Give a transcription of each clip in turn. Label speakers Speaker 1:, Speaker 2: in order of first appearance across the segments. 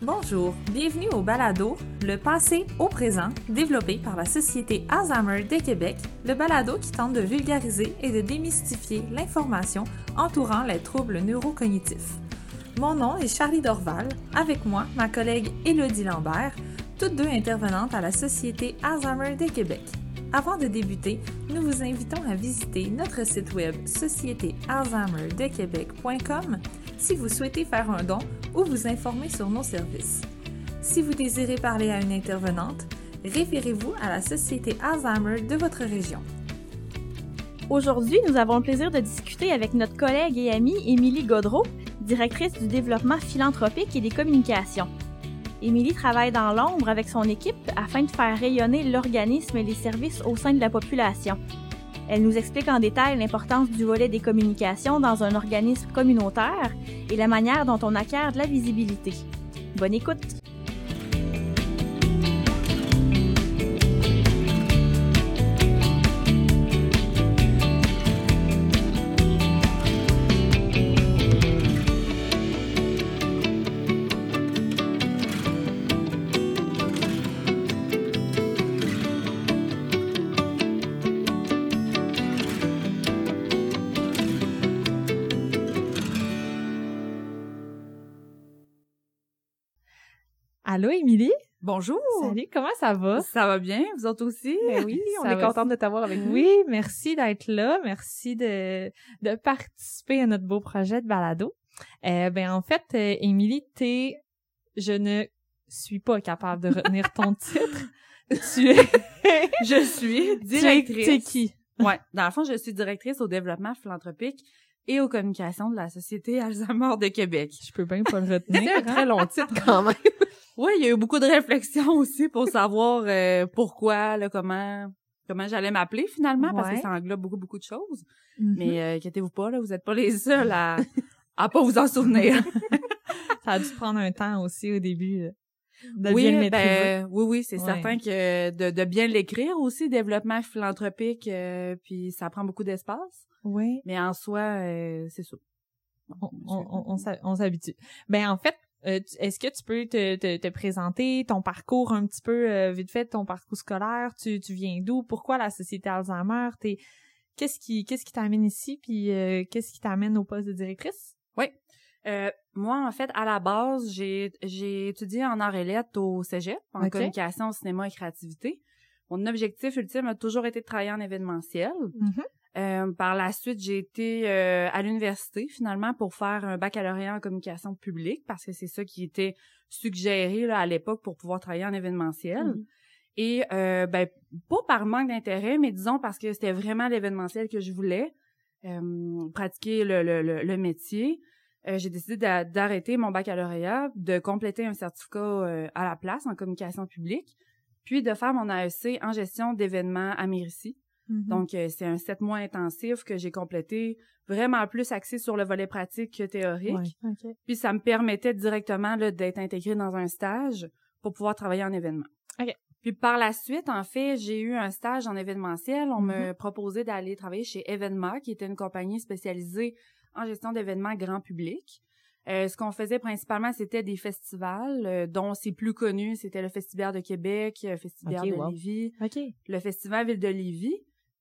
Speaker 1: Bonjour, bienvenue au Balado, le passé au présent, développé par la Société Alzheimer de Québec, le balado qui tente de vulgariser et de démystifier l'information entourant les troubles neurocognitifs. Mon nom est Charlie Dorval, avec moi ma collègue Élodie Lambert, toutes deux intervenantes à la Société Alzheimer de Québec. Avant de débuter, nous vous invitons à visiter notre site web sociétéalzheimerdequebec.com si vous souhaitez faire un don ou vous informer sur nos services. Si vous désirez parler à une intervenante, référez-vous à la Société Alzheimer de votre région.
Speaker 2: Aujourd'hui, nous avons le plaisir de discuter avec notre collègue et amie Émilie Godreau, directrice du développement philanthropique et des communications. Émilie travaille dans l'ombre avec son équipe afin de faire rayonner l'organisme et les services au sein de la population. Elle nous explique en détail l'importance du volet des communications dans un organisme communautaire et la manière dont on acquiert de la visibilité. Bonne écoute!
Speaker 1: Allô, Émilie?
Speaker 3: Bonjour.
Speaker 1: Salut, comment ça va?
Speaker 3: Ça va bien, vous autres aussi?
Speaker 1: Ben oui, on
Speaker 3: Ça
Speaker 1: est contente de t'avoir avec nous.
Speaker 3: Oui,
Speaker 1: merci d'être là. Merci de, de participer à notre beau projet de balado. Euh, ben, en fait, euh, Émilie, t'es, je ne suis pas capable de retenir ton titre. tu es,
Speaker 3: Je suis
Speaker 1: tu es,
Speaker 3: directrice.
Speaker 1: t'es qui?
Speaker 3: Ouais, dans le fond, je suis directrice au développement philanthropique et aux communications de la Société Alzheimer de Québec.
Speaker 1: Je peux bien pas le retenir.
Speaker 4: C'est un très
Speaker 1: hein?
Speaker 4: long titre quand même.
Speaker 3: Oui, il y a eu beaucoup de réflexions aussi pour savoir euh, pourquoi, là, comment comment j'allais m'appeler finalement, parce que ça englobe beaucoup, beaucoup de choses.
Speaker 1: Mhm.
Speaker 3: Mais euh, inquiétez-vous pas, là, vous êtes pas les seuls à, à pas vous en souvenir.
Speaker 1: ça a dû prendre un temps aussi au début là, de
Speaker 3: oui,
Speaker 1: bien
Speaker 3: ben, oui, oui, c'est
Speaker 1: Ouais.
Speaker 3: certain que de, de bien l'écrire aussi, développement philanthropique, euh, puis ça prend beaucoup d'espace.
Speaker 1: Oui.
Speaker 3: Mais en soi, euh, c'est ça.
Speaker 1: on, on, on- on s'ha- on s'habitue. Ben en fait, euh, est-ce que tu peux te, te, te présenter ton parcours un petit peu euh, vite fait, ton parcours scolaire, tu, tu viens d'où, pourquoi la société Alzheimer, t'es qu'est-ce qui qu'est-ce qui t'amène ici, puis euh, qu'est-ce qui t'amène au poste de directrice?
Speaker 3: Euh, moi, en fait, à la base, j'ai j'ai étudié en arts et lettres au cégep, en communication, cinéma et créativité. Mon objectif ultime a toujours été de travailler en événementiel. Euh, par la suite, j'ai été euh, à l'université finalement pour faire un baccalauréat en communication publique parce que c'est ça qui était suggéré là, à l'époque pour pouvoir travailler en événementiel.
Speaker 1: Mhm.
Speaker 3: Et euh, ben pas par manque d'intérêt, mais disons parce que c'était vraiment l'événementiel que je voulais euh, pratiquer le, le, le, le métier. Euh, j'ai décidé d'a- d'arrêter mon baccalauréat, de compléter un certificat euh, à la place en communication publique, puis de faire mon AEC en gestion d'événements à Mérici.
Speaker 1: Mhm.
Speaker 3: Donc, euh, c'est un sept mois intensif que j'ai complété, vraiment plus axé sur le volet pratique que théorique.
Speaker 1: Ouais, ok.
Speaker 3: Puis, ça me permettait directement d'être intégré dans un stage pour pouvoir travailler en événement.
Speaker 1: Ok.
Speaker 3: Puis, par la suite, en fait, j'ai eu un stage en événementiel. On
Speaker 1: Mm-hmm.
Speaker 3: me proposait d'aller travailler chez Evenma, qui était une compagnie spécialisée en gestion d'événements grand public. Euh, ce qu'on faisait principalement, c'était des festivals, euh, dont c'est plus connu, c'était le Festival de Québec, le Festival
Speaker 1: Ok,
Speaker 3: de
Speaker 1: wow.
Speaker 3: Lévis, le Festival Ville de Lévis.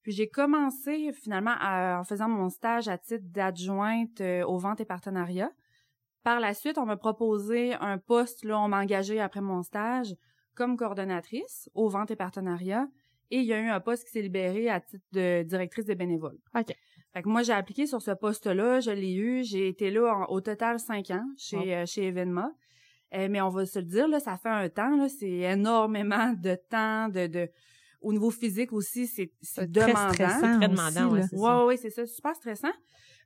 Speaker 3: Puis j'ai commencé finalement à- en faisant mon stage à titre d'adjointe euh, aux ventes et partenariats. Par la suite, on m'a proposé un poste, là, on m'a engagé après mon stage comme coordonnatrice aux ventes et partenariats. Et il y a eu un poste qui s'est libéré à titre de directrice des bénévoles.
Speaker 1: Ok.
Speaker 3: Fait que moi, j'ai appliqué sur ce poste-là, je l'ai eu. J'ai été là en- au total cinq ans chez, euh, chez Evenma. Euh, mais on va se le dire, là, ça fait un temps, là, c'est énormément de temps, de, de, au niveau physique aussi, c'est, c'est
Speaker 1: C'est très
Speaker 3: demandant.
Speaker 1: stressant
Speaker 4: Très
Speaker 1: aussi,
Speaker 4: demandant, ouais,
Speaker 1: là.
Speaker 4: c'est
Speaker 3: Ouais,
Speaker 4: ça.
Speaker 3: ouais, ouais, c'est ça, super stressant.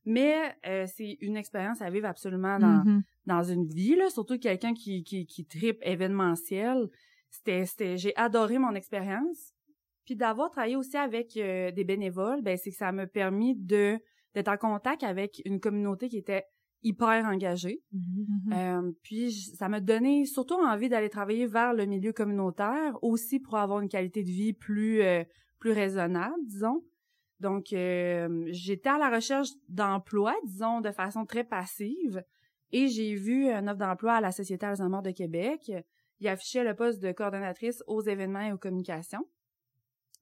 Speaker 3: Mais euh, c'est une expérience à vivre absolument dans,
Speaker 1: Mhm.
Speaker 3: dans une vie, là, surtout quelqu'un qui, qui, qui tripe événementiel. C'était, c'était, j'ai adoré mon expérience. Puis d'avoir travaillé aussi avec euh, des bénévoles, ben c'est que ça m'a permis de d'être en contact avec une communauté qui était hyper engagée.
Speaker 1: Mhm.
Speaker 3: Euh, puis ça m'a donné surtout envie d'aller travailler vers le milieu communautaire, aussi pour avoir une qualité de vie plus euh, plus raisonnable, disons. Donc euh, j'étais à la recherche d'emploi, disons, de façon très passive. Et j'ai vu un offre d'emploi à la Société Alzheimer de Québec. Il affichait le poste de coordonnatrice aux événements et aux communications.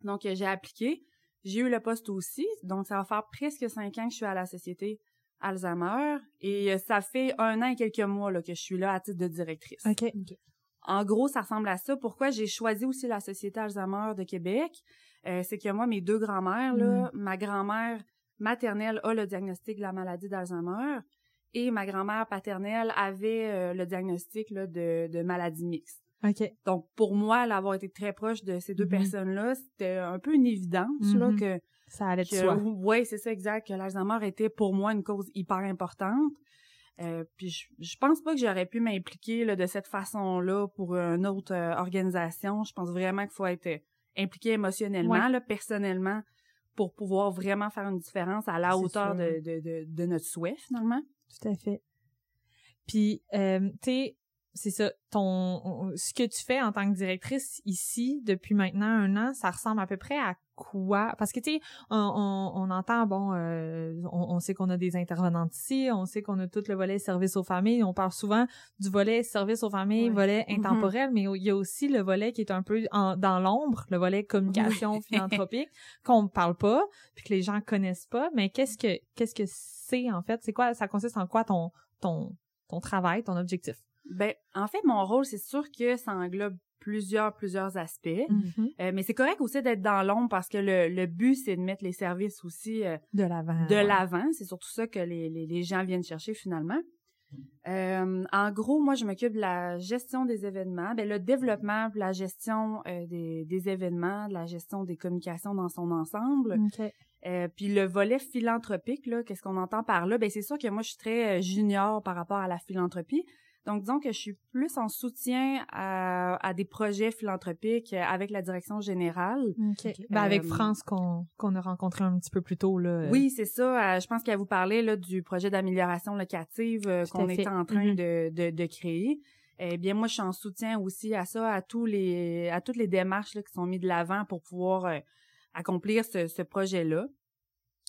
Speaker 3: Donc, j'ai appliqué. J'ai eu le poste aussi. Donc, ça va faire presque cinq ans que je suis à la Société Alzheimer. Et ça fait un an et quelques mois là, que je suis là à titre de directrice.
Speaker 1: OK.
Speaker 3: En gros, ça ressemble à ça. Pourquoi j'ai choisi aussi la Société Alzheimer de Québec? Euh, c'est que moi, mes deux grand-mères, là, ma grand-mère maternelle a le diagnostic de la maladie d'Alzheimer et ma grand-mère paternelle avait euh, le diagnostic là, de, de maladie mixte.
Speaker 1: OK.
Speaker 3: Donc, pour moi, l'avoir été très proche de ces deux
Speaker 1: Mhm.
Speaker 3: personnes-là, c'était un peu une évidence, là,
Speaker 1: Mhm.
Speaker 3: que...
Speaker 1: Ça allait de
Speaker 3: que
Speaker 1: soi.
Speaker 3: ouais, c'est ça, exact, que l'Alzheimer était pour moi une cause hyper importante. Euh, puis je, je pense pas que j'aurais pu m'impliquer là, de cette façon-là pour une autre euh, organisation. Je pense vraiment qu'il faut être euh, impliqué émotionnellement,
Speaker 1: Ouais.
Speaker 3: là, personnellement, pour pouvoir vraiment faire une différence à la hauteur de, de, de, de notre souhait, finalement.
Speaker 1: Tout à fait. Puis, euh, tu sais, c'est ça, ton, ce que tu fais en tant que directrice ici depuis maintenant un an, ça ressemble à peu près à quoi? Parce que, tu sais, on, on, on entend, bon, euh, on, on sait qu'on a des intervenantes ici, on sait qu'on a tout le volet service aux familles, on parle souvent du volet service aux familles, volet
Speaker 3: Mhm.
Speaker 1: intemporel, mais il y a aussi le volet qui est un peu en- dans l'ombre, le volet communication
Speaker 3: Oui.
Speaker 1: philanthropique, qu'on ne parle pas, puis que les gens connaissent pas, mais qu'est-ce que qu'est-ce que c'est en fait? C'est quoi, ça consiste en quoi ton, ton, ton travail, ton objectif?
Speaker 3: Ben, en fait, mon rôle, c'est sûr que ça englobe plusieurs, plusieurs aspects.
Speaker 1: Mm.
Speaker 3: Euh, mais c'est correct aussi d'être dans l'ombre parce que le, le but, c'est de mettre les services aussi euh,
Speaker 1: De l'avant.
Speaker 3: de
Speaker 1: ouais.
Speaker 3: l'avant. C'est surtout ça que les, les, les gens viennent chercher finalement. Euh, en gros, moi, je m'occupe de la gestion des événements, ben, le développement, la gestion euh, des, des événements, de la gestion des communications dans son ensemble.
Speaker 1: OK.
Speaker 3: Euh, puis le volet philanthropique, là, qu'est-ce qu'on entend par là? Ben c'est sûr que moi, je suis très euh, junior par rapport à la philanthropie. Donc, disons que je suis plus en soutien à, à des projets philanthropiques avec la direction générale.
Speaker 1: OK. Ben, avec
Speaker 3: Euh,
Speaker 1: France qu'on qu'on a rencontré un petit peu plus tôt, là.
Speaker 3: Oui, c'est ça. Euh, je pense qu'elle vous parlait là, du projet d'amélioration locative euh, qu'on est en train
Speaker 1: Mhm.
Speaker 3: de, de, de créer. Eh bien, moi, je suis en soutien aussi à ça, à tous les à toutes les démarches là, qui sont mises de l'avant pour pouvoir euh, accomplir ce, ce projet-là.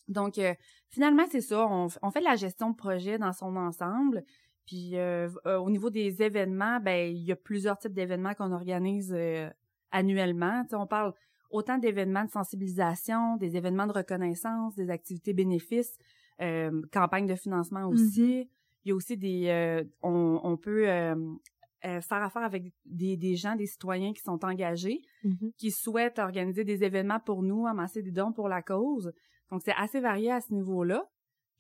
Speaker 3: Donc, euh, finalement, c'est ça. On, on fait de la gestion de projet dans son ensemble. Puis, euh, euh, au niveau des événements, ben il y a plusieurs types d'événements qu'on organise euh, annuellement. Tu sais, on parle autant d'événements de sensibilisation, des événements de reconnaissance, des activités bénéfices, campagnes de financement aussi. Il y a aussi des... on, on peut faire affaire avec des, des gens, des citoyens qui sont engagés,
Speaker 1: Mhm.
Speaker 3: qui souhaitent organiser des événements pour nous, amasser des dons pour la cause. Donc, c'est assez varié à ce niveau-là.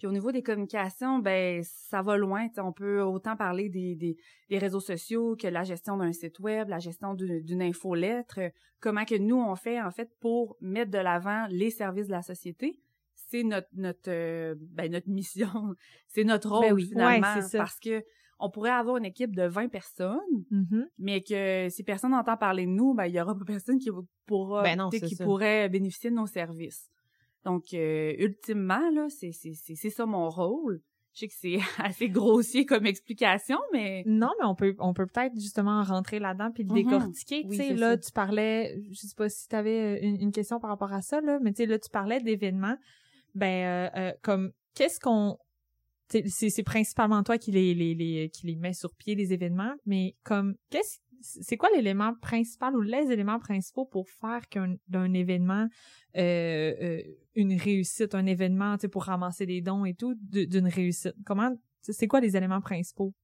Speaker 3: Puis au niveau des communications, ben ça va loin. On peut autant parler des, des, des réseaux sociaux que la gestion d'un site web, la gestion d'une infolettre, comment que nous on fait en fait pour mettre de l'avant les services de la société? C'est notre notre euh, ben notre mission, c'est notre rôle
Speaker 1: Ben oui.
Speaker 3: finalement
Speaker 1: Ouais, ça.
Speaker 3: parce que on pourrait avoir une équipe de 20 personnes,
Speaker 1: Mhm.
Speaker 3: mais que si personne n'entend parler de nous, ben il y aura pas personne qui pourra
Speaker 1: Ben non,
Speaker 3: qui
Speaker 1: ça.
Speaker 3: pourrait bénéficier de nos services. Donc euh, ultimement là, c'est c'est c'est c'est ça mon rôle. Je sais que c'est assez grossier comme explication, mais
Speaker 1: Non, mais on peut on peut peut-être justement rentrer là-dedans puis le
Speaker 3: Mhm.
Speaker 1: décortiquer.
Speaker 3: Oui,
Speaker 1: tu sais, là,
Speaker 3: ça.
Speaker 1: tu parlais, je sais pas si tu avais une, une question par rapport à ça, là, mais tu sais, là, tu parlais d'événements. Ben, euh, euh, comme, qu'est-ce qu'on. C'est c'est principalement toi qui les, les, les, qui les mets sur pied, les événements, mais comme, qu'est-ce c'est quoi l'élément principal ou les éléments principaux pour faire qu'un d'un événement euh, euh, une réussite, un événement, tu sais, pour ramasser des dons et tout, d'une réussite? Comment, c'est quoi les éléments principaux?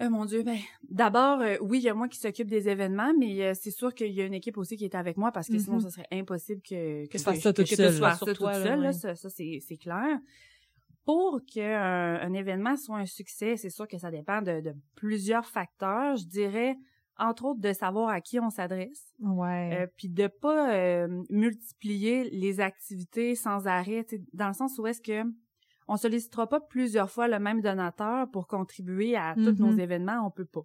Speaker 3: Euh, mon Dieu, ben d'abord, euh, oui, il y a moi qui s'occupe des événements, mais euh, c'est sûr qu'il y a une équipe aussi qui est avec moi parce que sinon, ce serait impossible que, que, que-
Speaker 1: ça
Speaker 3: que- que tu toute
Speaker 1: toi, là,
Speaker 3: seule, là,
Speaker 1: ouais.
Speaker 3: ça, ça, c'est c'est clair. Pour qu'un un événement soit un succès, c'est sûr que ça dépend de, de plusieurs facteurs. Je dirais, entre autres, de savoir à qui on s'adresse.
Speaker 1: Ouais.
Speaker 3: Euh, puis de pas euh, multiplier les activités sans arrêt, tu sais, dans le sens où est-ce que on sollicitera pas plusieurs fois le même donateur pour contribuer à tous nos événements, on peut pas.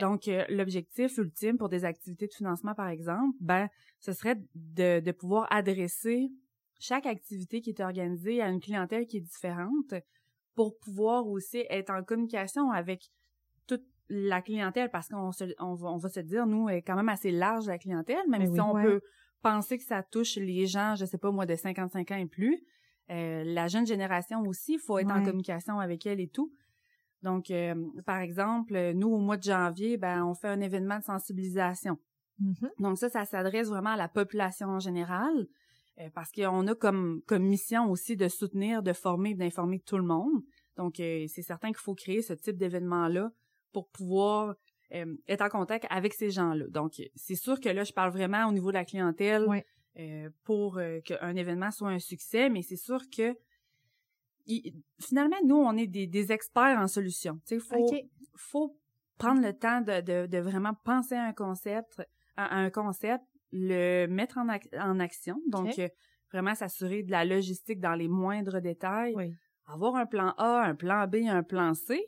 Speaker 3: Donc euh, l'objectif ultime pour des activités de financement par exemple, ben ce serait de, de pouvoir adresser chaque activité qui est organisée à une clientèle qui est différente pour pouvoir aussi être en communication avec toute la clientèle parce qu'on se, on, va, on va se dire nous est quand même assez large la clientèle même
Speaker 1: Ben
Speaker 3: si
Speaker 1: oui.
Speaker 3: on
Speaker 1: Ouais.
Speaker 3: peut penser que ça touche les gens je sais pas moi de 55 ans et plus euh, la jeune génération aussi il faut être en communication avec elle et tout Donc, euh, par exemple, nous, au mois de janvier, ben, on fait un événement de sensibilisation.
Speaker 1: Mhm.
Speaker 3: Donc ça, ça s'adresse vraiment à la population en général, euh, parce qu'on a comme, comme mission aussi de soutenir, de former, d'informer tout le monde. Donc, c'est certain qu'il faut créer ce type d'événement-là pour pouvoir euh, être en contact avec ces gens-là. Donc, c'est sûr que là, je parle vraiment au niveau de la clientèle euh, pour euh, qu'un événement soit un succès, mais c'est sûr que il- finalement, nous, on est des, des experts en solutions. Sais, faut, faut prendre le temps de, de, de vraiment penser à un concept, à, à un concept, le mettre en, ac- en action. Donc, vraiment s'assurer de la logistique dans les moindres détails.
Speaker 1: Oui.
Speaker 3: Avoir un plan A, un plan B, un plan C.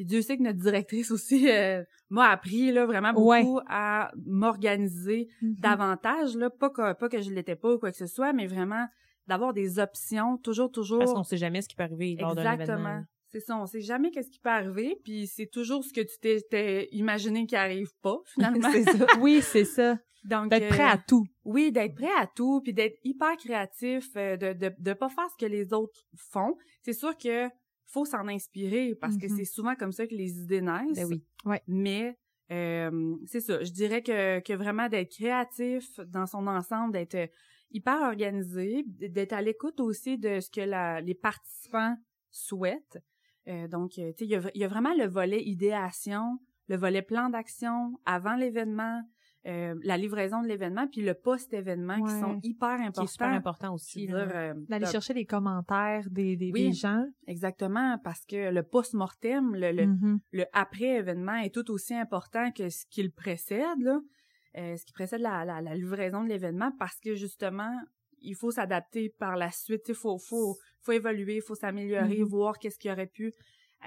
Speaker 3: Puis Dieu sait que notre directrice aussi euh, m'a appris là vraiment beaucoup
Speaker 1: Ouais.
Speaker 3: à m'organiser
Speaker 1: Mhm.
Speaker 3: davantage là, pas que pas que je l'étais pas ou quoi que ce soit, mais vraiment d'avoir des options, toujours toujours
Speaker 4: Parce qu'on sait jamais ce qui peut arriver lors d'un événement.
Speaker 3: Exactement. C'est ça, on sait jamais qu'est-ce qui peut arriver, puis c'est toujours ce que tu t'es- imaginé qui arrive pas finalement.
Speaker 1: c'est ça. Oui, c'est ça.
Speaker 3: Donc
Speaker 1: D'être prêt
Speaker 3: euh,
Speaker 1: à tout.
Speaker 3: oui, d'être prêt à tout, puis d'être hyper créatif, euh, de, de de pas faire ce que les autres font. C'est sûr que faut s'en inspirer parce que
Speaker 1: Mhm.
Speaker 3: c'est souvent comme ça que les idées naissent.
Speaker 4: Ben oui.
Speaker 3: Mais euh, c'est ça, je dirais que que vraiment d'être créatif dans son ensemble, d'être hyper organisé, d'être à l'écoute aussi de ce que la, les participants souhaitent. Euh, donc, tu sais, il y y a vraiment le volet idéation, le volet plan d'action avant l'événement, euh, la livraison de l'événement, puis le post-événement qui sont hyper
Speaker 4: Qui
Speaker 3: importants.
Speaker 4: est super important aussi.
Speaker 3: euh,
Speaker 1: D'aller chercher les commentaires des, des,
Speaker 3: Oui.
Speaker 1: des gens.
Speaker 3: Exactement, parce que le post-mortem, le, le,
Speaker 1: Mhm.
Speaker 3: le après-événement est tout aussi important que ce qui le précède, là, euh, ce qui précède la, la, la livraison de l'événement, parce que justement, il faut s'adapter par la suite. Il faut, faut, faut évoluer, il faut s'améliorer,
Speaker 1: Mhm.
Speaker 3: voir qu'est-ce qui aurait pu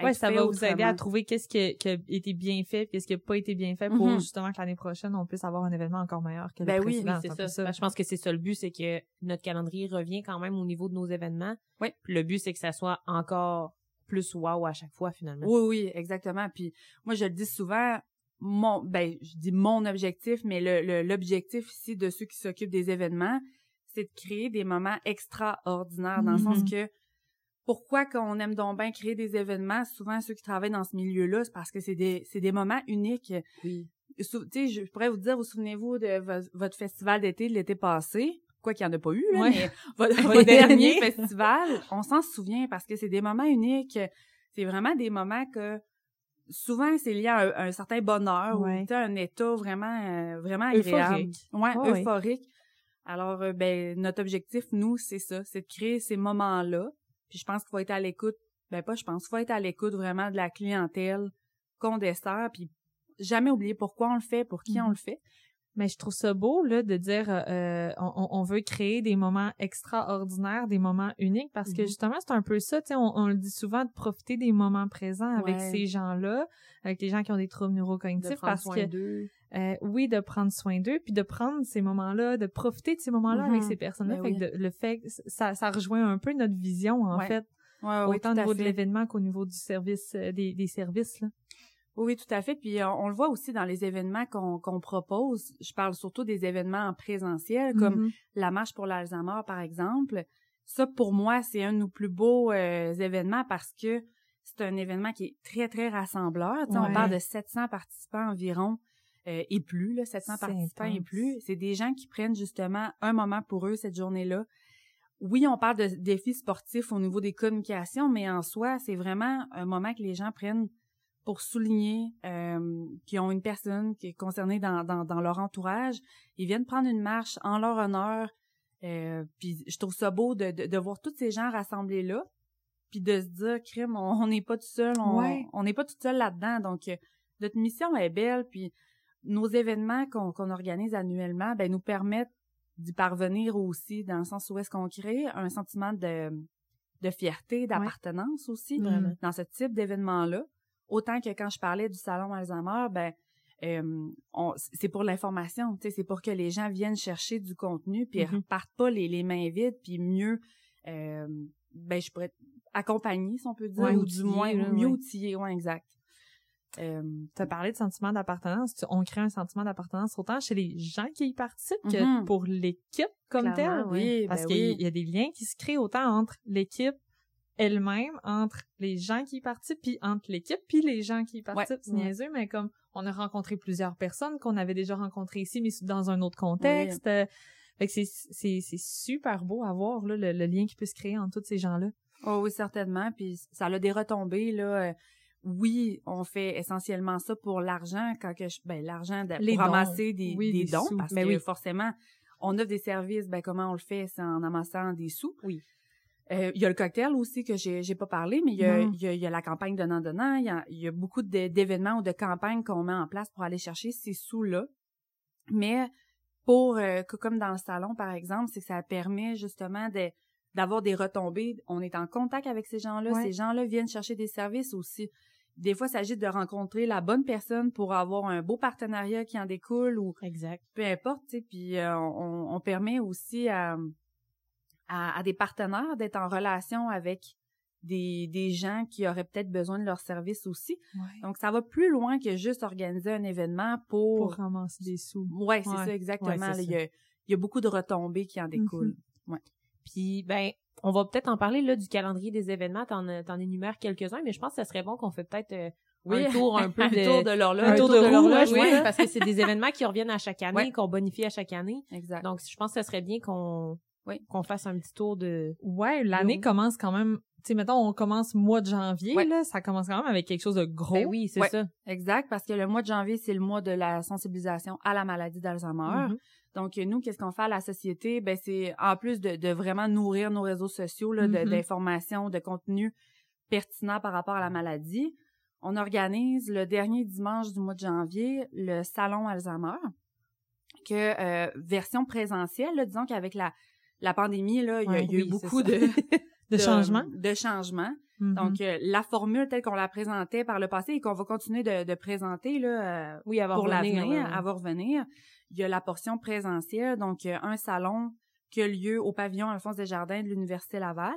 Speaker 1: Ouais, ça
Speaker 3: fait
Speaker 1: va vous aider à trouver qu'est-ce qui, a- qui a été bien fait, qu'est-ce qui a pas été bien fait pour
Speaker 3: Mhm.
Speaker 1: justement que l'année prochaine on puisse avoir un événement encore meilleur que
Speaker 3: Ben
Speaker 1: le
Speaker 3: oui,
Speaker 1: précédent.
Speaker 4: c'est
Speaker 1: peu
Speaker 4: ça. Ben, je pense que c'est ça le but, c'est que notre calendrier revient quand même au niveau de nos événements.
Speaker 3: Oui.
Speaker 4: Puis le but, c'est que ça soit encore plus wow à chaque fois, finalement.
Speaker 3: Oui, oui, exactement. Puis moi, je le dis souvent, mon, ben, je dis mon objectif, mais le, le- l'objectif ici de ceux qui s'occupent des événements, c'est de créer des moments extraordinaires, dans le sens
Speaker 1: Mhm.
Speaker 3: que pourquoi qu'on aime donc bien créer des événements, souvent ceux qui travaillent dans ce milieu-là, c'est parce que c'est des, c'est des moments uniques.
Speaker 4: Oui.
Speaker 3: Sou- Tu sais, je pourrais vous dire, vous souvenez-vous de vo- votre festival d'été de l'été passé? Quoi qu'il n'y en a pas eu, là,
Speaker 1: Ouais.
Speaker 3: mais votre, dernier festival, on s'en souvient parce que c'est des moments uniques. C'est vraiment des moments que souvent c'est lié à un, un certain bonheur
Speaker 1: Ouais.
Speaker 3: ou un état vraiment euh, vraiment agréable.
Speaker 1: Euphorique.
Speaker 3: Ouais. euphorique. Alors euh, ben notre objectif nous, c'est ça, c'est de créer ces moments-là. Puis je pense qu'il faut être à l'écoute, ben pas je pense, il faut être à l'écoute vraiment de la clientèle qu'on dessert puis jamais oublier pourquoi on le fait, pour qui
Speaker 1: Mhm.
Speaker 3: on le fait.
Speaker 1: Mais je trouve ça beau là de dire euh, on, on- on veut créer des moments extraordinaires, des moments uniques parce que
Speaker 3: Mhm.
Speaker 1: justement c'est un peu ça, tu sais, on, on le dit souvent de profiter des moments présents avec
Speaker 3: Ouais.
Speaker 1: ces gens-là, avec les gens qui ont des troubles neurocognitifs parce que euh, oui de prendre soin d'eux puis de prendre ces moments-là, de profiter de ces moments-là avec ces personnes-là,
Speaker 3: Ben
Speaker 1: fait
Speaker 3: oui.
Speaker 1: que de- le fait que ça ça rejoint un peu notre vision en
Speaker 3: Ouais.
Speaker 1: fait,
Speaker 3: Ouais, ouais,
Speaker 1: autant au niveau de l'événement qu'au niveau du service euh, des, des services là.
Speaker 3: Oui, tout à fait. Puis on, on le voit aussi dans les événements qu'on propose. Je parle surtout des événements en présentiel, comme
Speaker 1: Mhm.
Speaker 3: la marche pour l'Alzheimer, par exemple. Ça, pour moi, c'est un de nos plus beaux euh, événements parce que c'est un événement qui est très, très rassembleur.
Speaker 1: Ouais.
Speaker 3: On parle de 700 participants environ euh, et plus, là, 700
Speaker 1: C'est
Speaker 3: participants et plus. C'est des gens qui prennent justement un moment pour eux cette journée-là. Oui, on parle de défis sportifs au niveau des communications, mais en soi, c'est vraiment un moment que les gens prennent pour souligner euh, qu'ils ont une personne qui est concernée dans, dans, dans leur entourage. Ils viennent prendre une marche en leur honneur. Euh, puis je trouve ça beau de, de, de voir tous ces gens rassemblés là, puis de se dire, crime, on n'est pas tout seul, on
Speaker 1: Ouais.
Speaker 3: n'est pas tout seul là-dedans. Donc euh, notre mission est belle, puis nos événements qu'on organise annuellement, ben nous permettent d'y parvenir aussi, dans le sens où est-ce qu'on crée un sentiment de, de fierté, d'appartenance aussi
Speaker 1: Vraiment.
Speaker 3: dans ce type d'événement-là. Autant que quand je parlais du salon Alzheimer, ben euh, c'est pour l'information, tu sais, c'est pour que les gens viennent chercher du contenu, puis ils
Speaker 4: Mhm.
Speaker 3: repartent pas les, les mains vides, puis mieux, euh, ben je pourrais être accompagné, si on peut dire,
Speaker 1: Ouais,
Speaker 3: ou du moins
Speaker 1: là,
Speaker 3: mieux
Speaker 1: ouais.
Speaker 3: outillé, ouais, exact. Euh,
Speaker 1: Tu as parlé de sentiment d'appartenance. On crée un sentiment d'appartenance autant chez les gens qui y participent que
Speaker 3: Mhm.
Speaker 1: pour l'équipe comme
Speaker 3: Clairement,
Speaker 1: telle.
Speaker 3: oui,
Speaker 1: Parce
Speaker 3: ben
Speaker 1: qu'il
Speaker 3: oui.
Speaker 1: y a des liens qui se créent autant entre l'équipe elle-même entre les gens qui y participent, puis entre l'équipe, puis les gens qui y participent. c'est
Speaker 3: Ouais.
Speaker 1: niaiseux, mais comme on a rencontré plusieurs personnes qu'on avait déjà rencontrées ici, mais dans un autre contexte. Euh, Fait que c'est, c'est, c'est super beau à voir, là, le, le lien qui peut se créer entre tous ces gens-là.
Speaker 3: Oh oui, certainement. Puis ça a des retombées, là. Euh, oui, on fait essentiellement ça pour l'argent, quand que je, ben, l'argent de- pour
Speaker 1: dons.
Speaker 3: ramasser des,
Speaker 1: Oui,
Speaker 3: des
Speaker 1: des
Speaker 3: dons,
Speaker 1: sous.
Speaker 3: parce
Speaker 1: Ben
Speaker 3: que
Speaker 1: oui.
Speaker 3: forcément, on offre des services, ben, comment on le fait? C'est en amassant des sous.
Speaker 4: Oui.
Speaker 3: Euh, Il y a le cocktail aussi que j'ai, j'ai pas parlé, mais il y a, y a, il y a la campagne donnant-donnant. Il y y a beaucoup d'événements ou de campagnes qu'on met en place pour aller chercher ces sous-là. Mais pour, euh, que- comme dans le salon, par exemple, c'est que ça permet justement de d'avoir des retombées. On est en contact avec ces gens-là.
Speaker 1: Ouais.
Speaker 3: Ces gens-là viennent chercher des services aussi. Des fois, il s'agit de rencontrer la bonne personne pour avoir un beau partenariat qui en découle ou
Speaker 4: Exact.
Speaker 3: peu importe, tu sais. Puis euh, on, on permet aussi à, à, à des partenaires d'être en relation avec des, des gens qui auraient peut-être besoin de leurs services aussi. Donc, ça va plus loin que juste organiser un événement pour...
Speaker 1: Pour ramasser des sous.
Speaker 3: Ouais, c'est
Speaker 1: Ouais.
Speaker 3: ça, exactement.
Speaker 4: Ouais.
Speaker 3: Il, y a, il y a beaucoup de retombées qui en découlent.
Speaker 4: Puis, ben, on va peut-être en parler là du calendrier des événements. T'en, euh, t'en énumères quelques-uns, mais je pense que ça serait bon qu'on fait peut-être euh, un tour un peu
Speaker 3: un
Speaker 4: de...
Speaker 3: tour de l'horloge.
Speaker 1: Un tour de
Speaker 4: l'horloge, oui, parce que c'est des événements qui reviennent à chaque année,
Speaker 3: Ouais.
Speaker 4: qu'on bonifie à chaque année.
Speaker 3: Exact.
Speaker 4: Donc, je pense que ça serait bien qu'on
Speaker 3: Oui.
Speaker 4: qu'on fasse un petit tour de...
Speaker 1: Ouais, l'année commence quand même, tu sais, mettons, on commence mois de janvier,
Speaker 3: Ouais.
Speaker 1: là, ça commence quand même avec quelque chose de gros.
Speaker 4: Ben oui, c'est
Speaker 3: Ouais.
Speaker 4: ça.
Speaker 3: Exact, parce que le mois de janvier, c'est le mois de la sensibilisation à la maladie d'Alzheimer.
Speaker 4: Mhm.
Speaker 3: Donc, nous, qu'est-ce qu'on fait à la société? Ben, c'est en plus de, de vraiment nourrir nos réseaux sociaux
Speaker 1: Mhm.
Speaker 3: d'informations, de, contenu pertinent par rapport à la maladie, on organise le dernier dimanche du mois de janvier le salon Alzheimer, que euh, version présentielle, là, disons qu'avec la, la pandémie, là, il y a,
Speaker 4: Ouais,
Speaker 3: il y a eu beaucoup de,
Speaker 4: ça.
Speaker 1: De changement.
Speaker 3: de changements.
Speaker 1: Mhm.
Speaker 3: Donc, euh, la formule telle qu'on la présentait par le passé et qu'on va continuer de, de présenter là, euh,
Speaker 4: Oui, avoir
Speaker 3: pour l'avenir, à revenir, il y a la portion présentielle, donc euh, un salon qui a lieu au pavillon Alphonse Desjardins de l'Université Laval.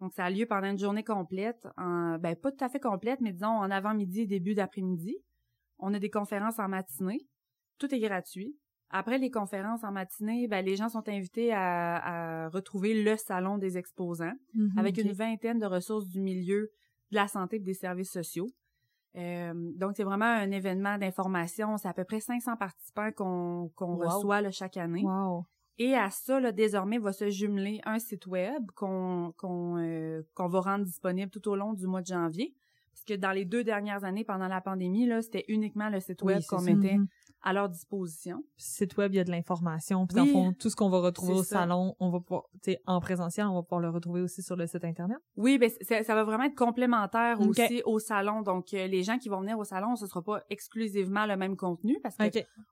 Speaker 3: Donc, ça a lieu pendant une journée complète, en, ben pas tout à fait complète, mais disons en avant-midi et début d'après-midi. On a des conférences en matinée. Tout est gratuit. Après les conférences en matinée, ben, les gens sont invités à, à retrouver le salon des exposants
Speaker 1: Mhm.
Speaker 3: avec une vingtaine de ressources du milieu de la santé et des services sociaux. Euh, donc, c'est vraiment un événement d'information. C'est à peu près 500 participants qu'on
Speaker 4: Wow.
Speaker 3: reçoit là, chaque année.
Speaker 1: Wow.
Speaker 3: Et à ça, là, désormais, va se jumeler un site web qu'on euh, qu'on va rendre disponible tout au long du mois de janvier. Parce que dans les deux dernières années, pendant la pandémie, là, c'était uniquement le site web qu'on mettait
Speaker 1: Mhm.
Speaker 3: À leur disposition.
Speaker 1: Puis site web, il y a de l'information. Puis
Speaker 3: Oui,
Speaker 1: dans le fond, tout ce qu'on va retrouver au
Speaker 3: ça.
Speaker 1: salon, on va pouvoir, en présentiel, on va pouvoir le retrouver aussi sur le site internet.
Speaker 3: Oui, ben ça va vraiment être complémentaire aussi au salon. Donc, euh, les gens qui vont venir au salon, ce sera pas exclusivement le même contenu parce que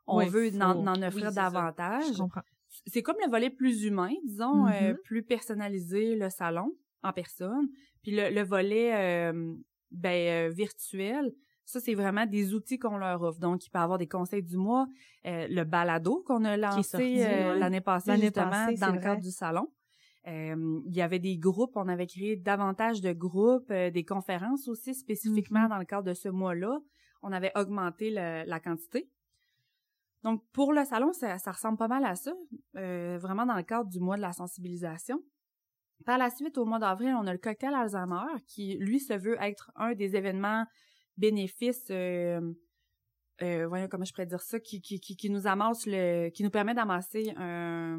Speaker 3: on
Speaker 1: Oui,
Speaker 3: veut
Speaker 1: faut-
Speaker 3: en, en
Speaker 4: oui,
Speaker 3: offrir
Speaker 4: ça.
Speaker 3: davantage.
Speaker 1: Je comprends.
Speaker 3: C'est comme le volet plus humain, disons, euh,
Speaker 1: Mhm.
Speaker 3: plus personnalisé, le salon en personne. Puis le, le volet euh, ben, euh, virtuel, ça, c'est vraiment des outils qu'on leur offre. Donc, il peut avoir des conseils du mois, euh, le balado qu'on a lancé euh, l'année passée, justement,
Speaker 1: passée,
Speaker 3: dans le
Speaker 1: vrai.
Speaker 3: cadre du salon. Euh, il y avait des groupes, on avait créé davantage de groupes, des conférences aussi spécifiquement
Speaker 1: Mhm.
Speaker 3: dans le cadre de ce mois-là. On avait augmenté le- la quantité. Donc, pour le salon, ça, ça ressemble pas mal à ça, vraiment dans le cadre du mois de la sensibilisation. Par la suite, au mois d'avril, on a le cocktail Alzheimer, qui, lui, se veut être un des événements bénéfices, euh, euh, voyons comment je pourrais dire ça, qui, qui, qui, qui nous amasse le, qui nous permet d'amasser un,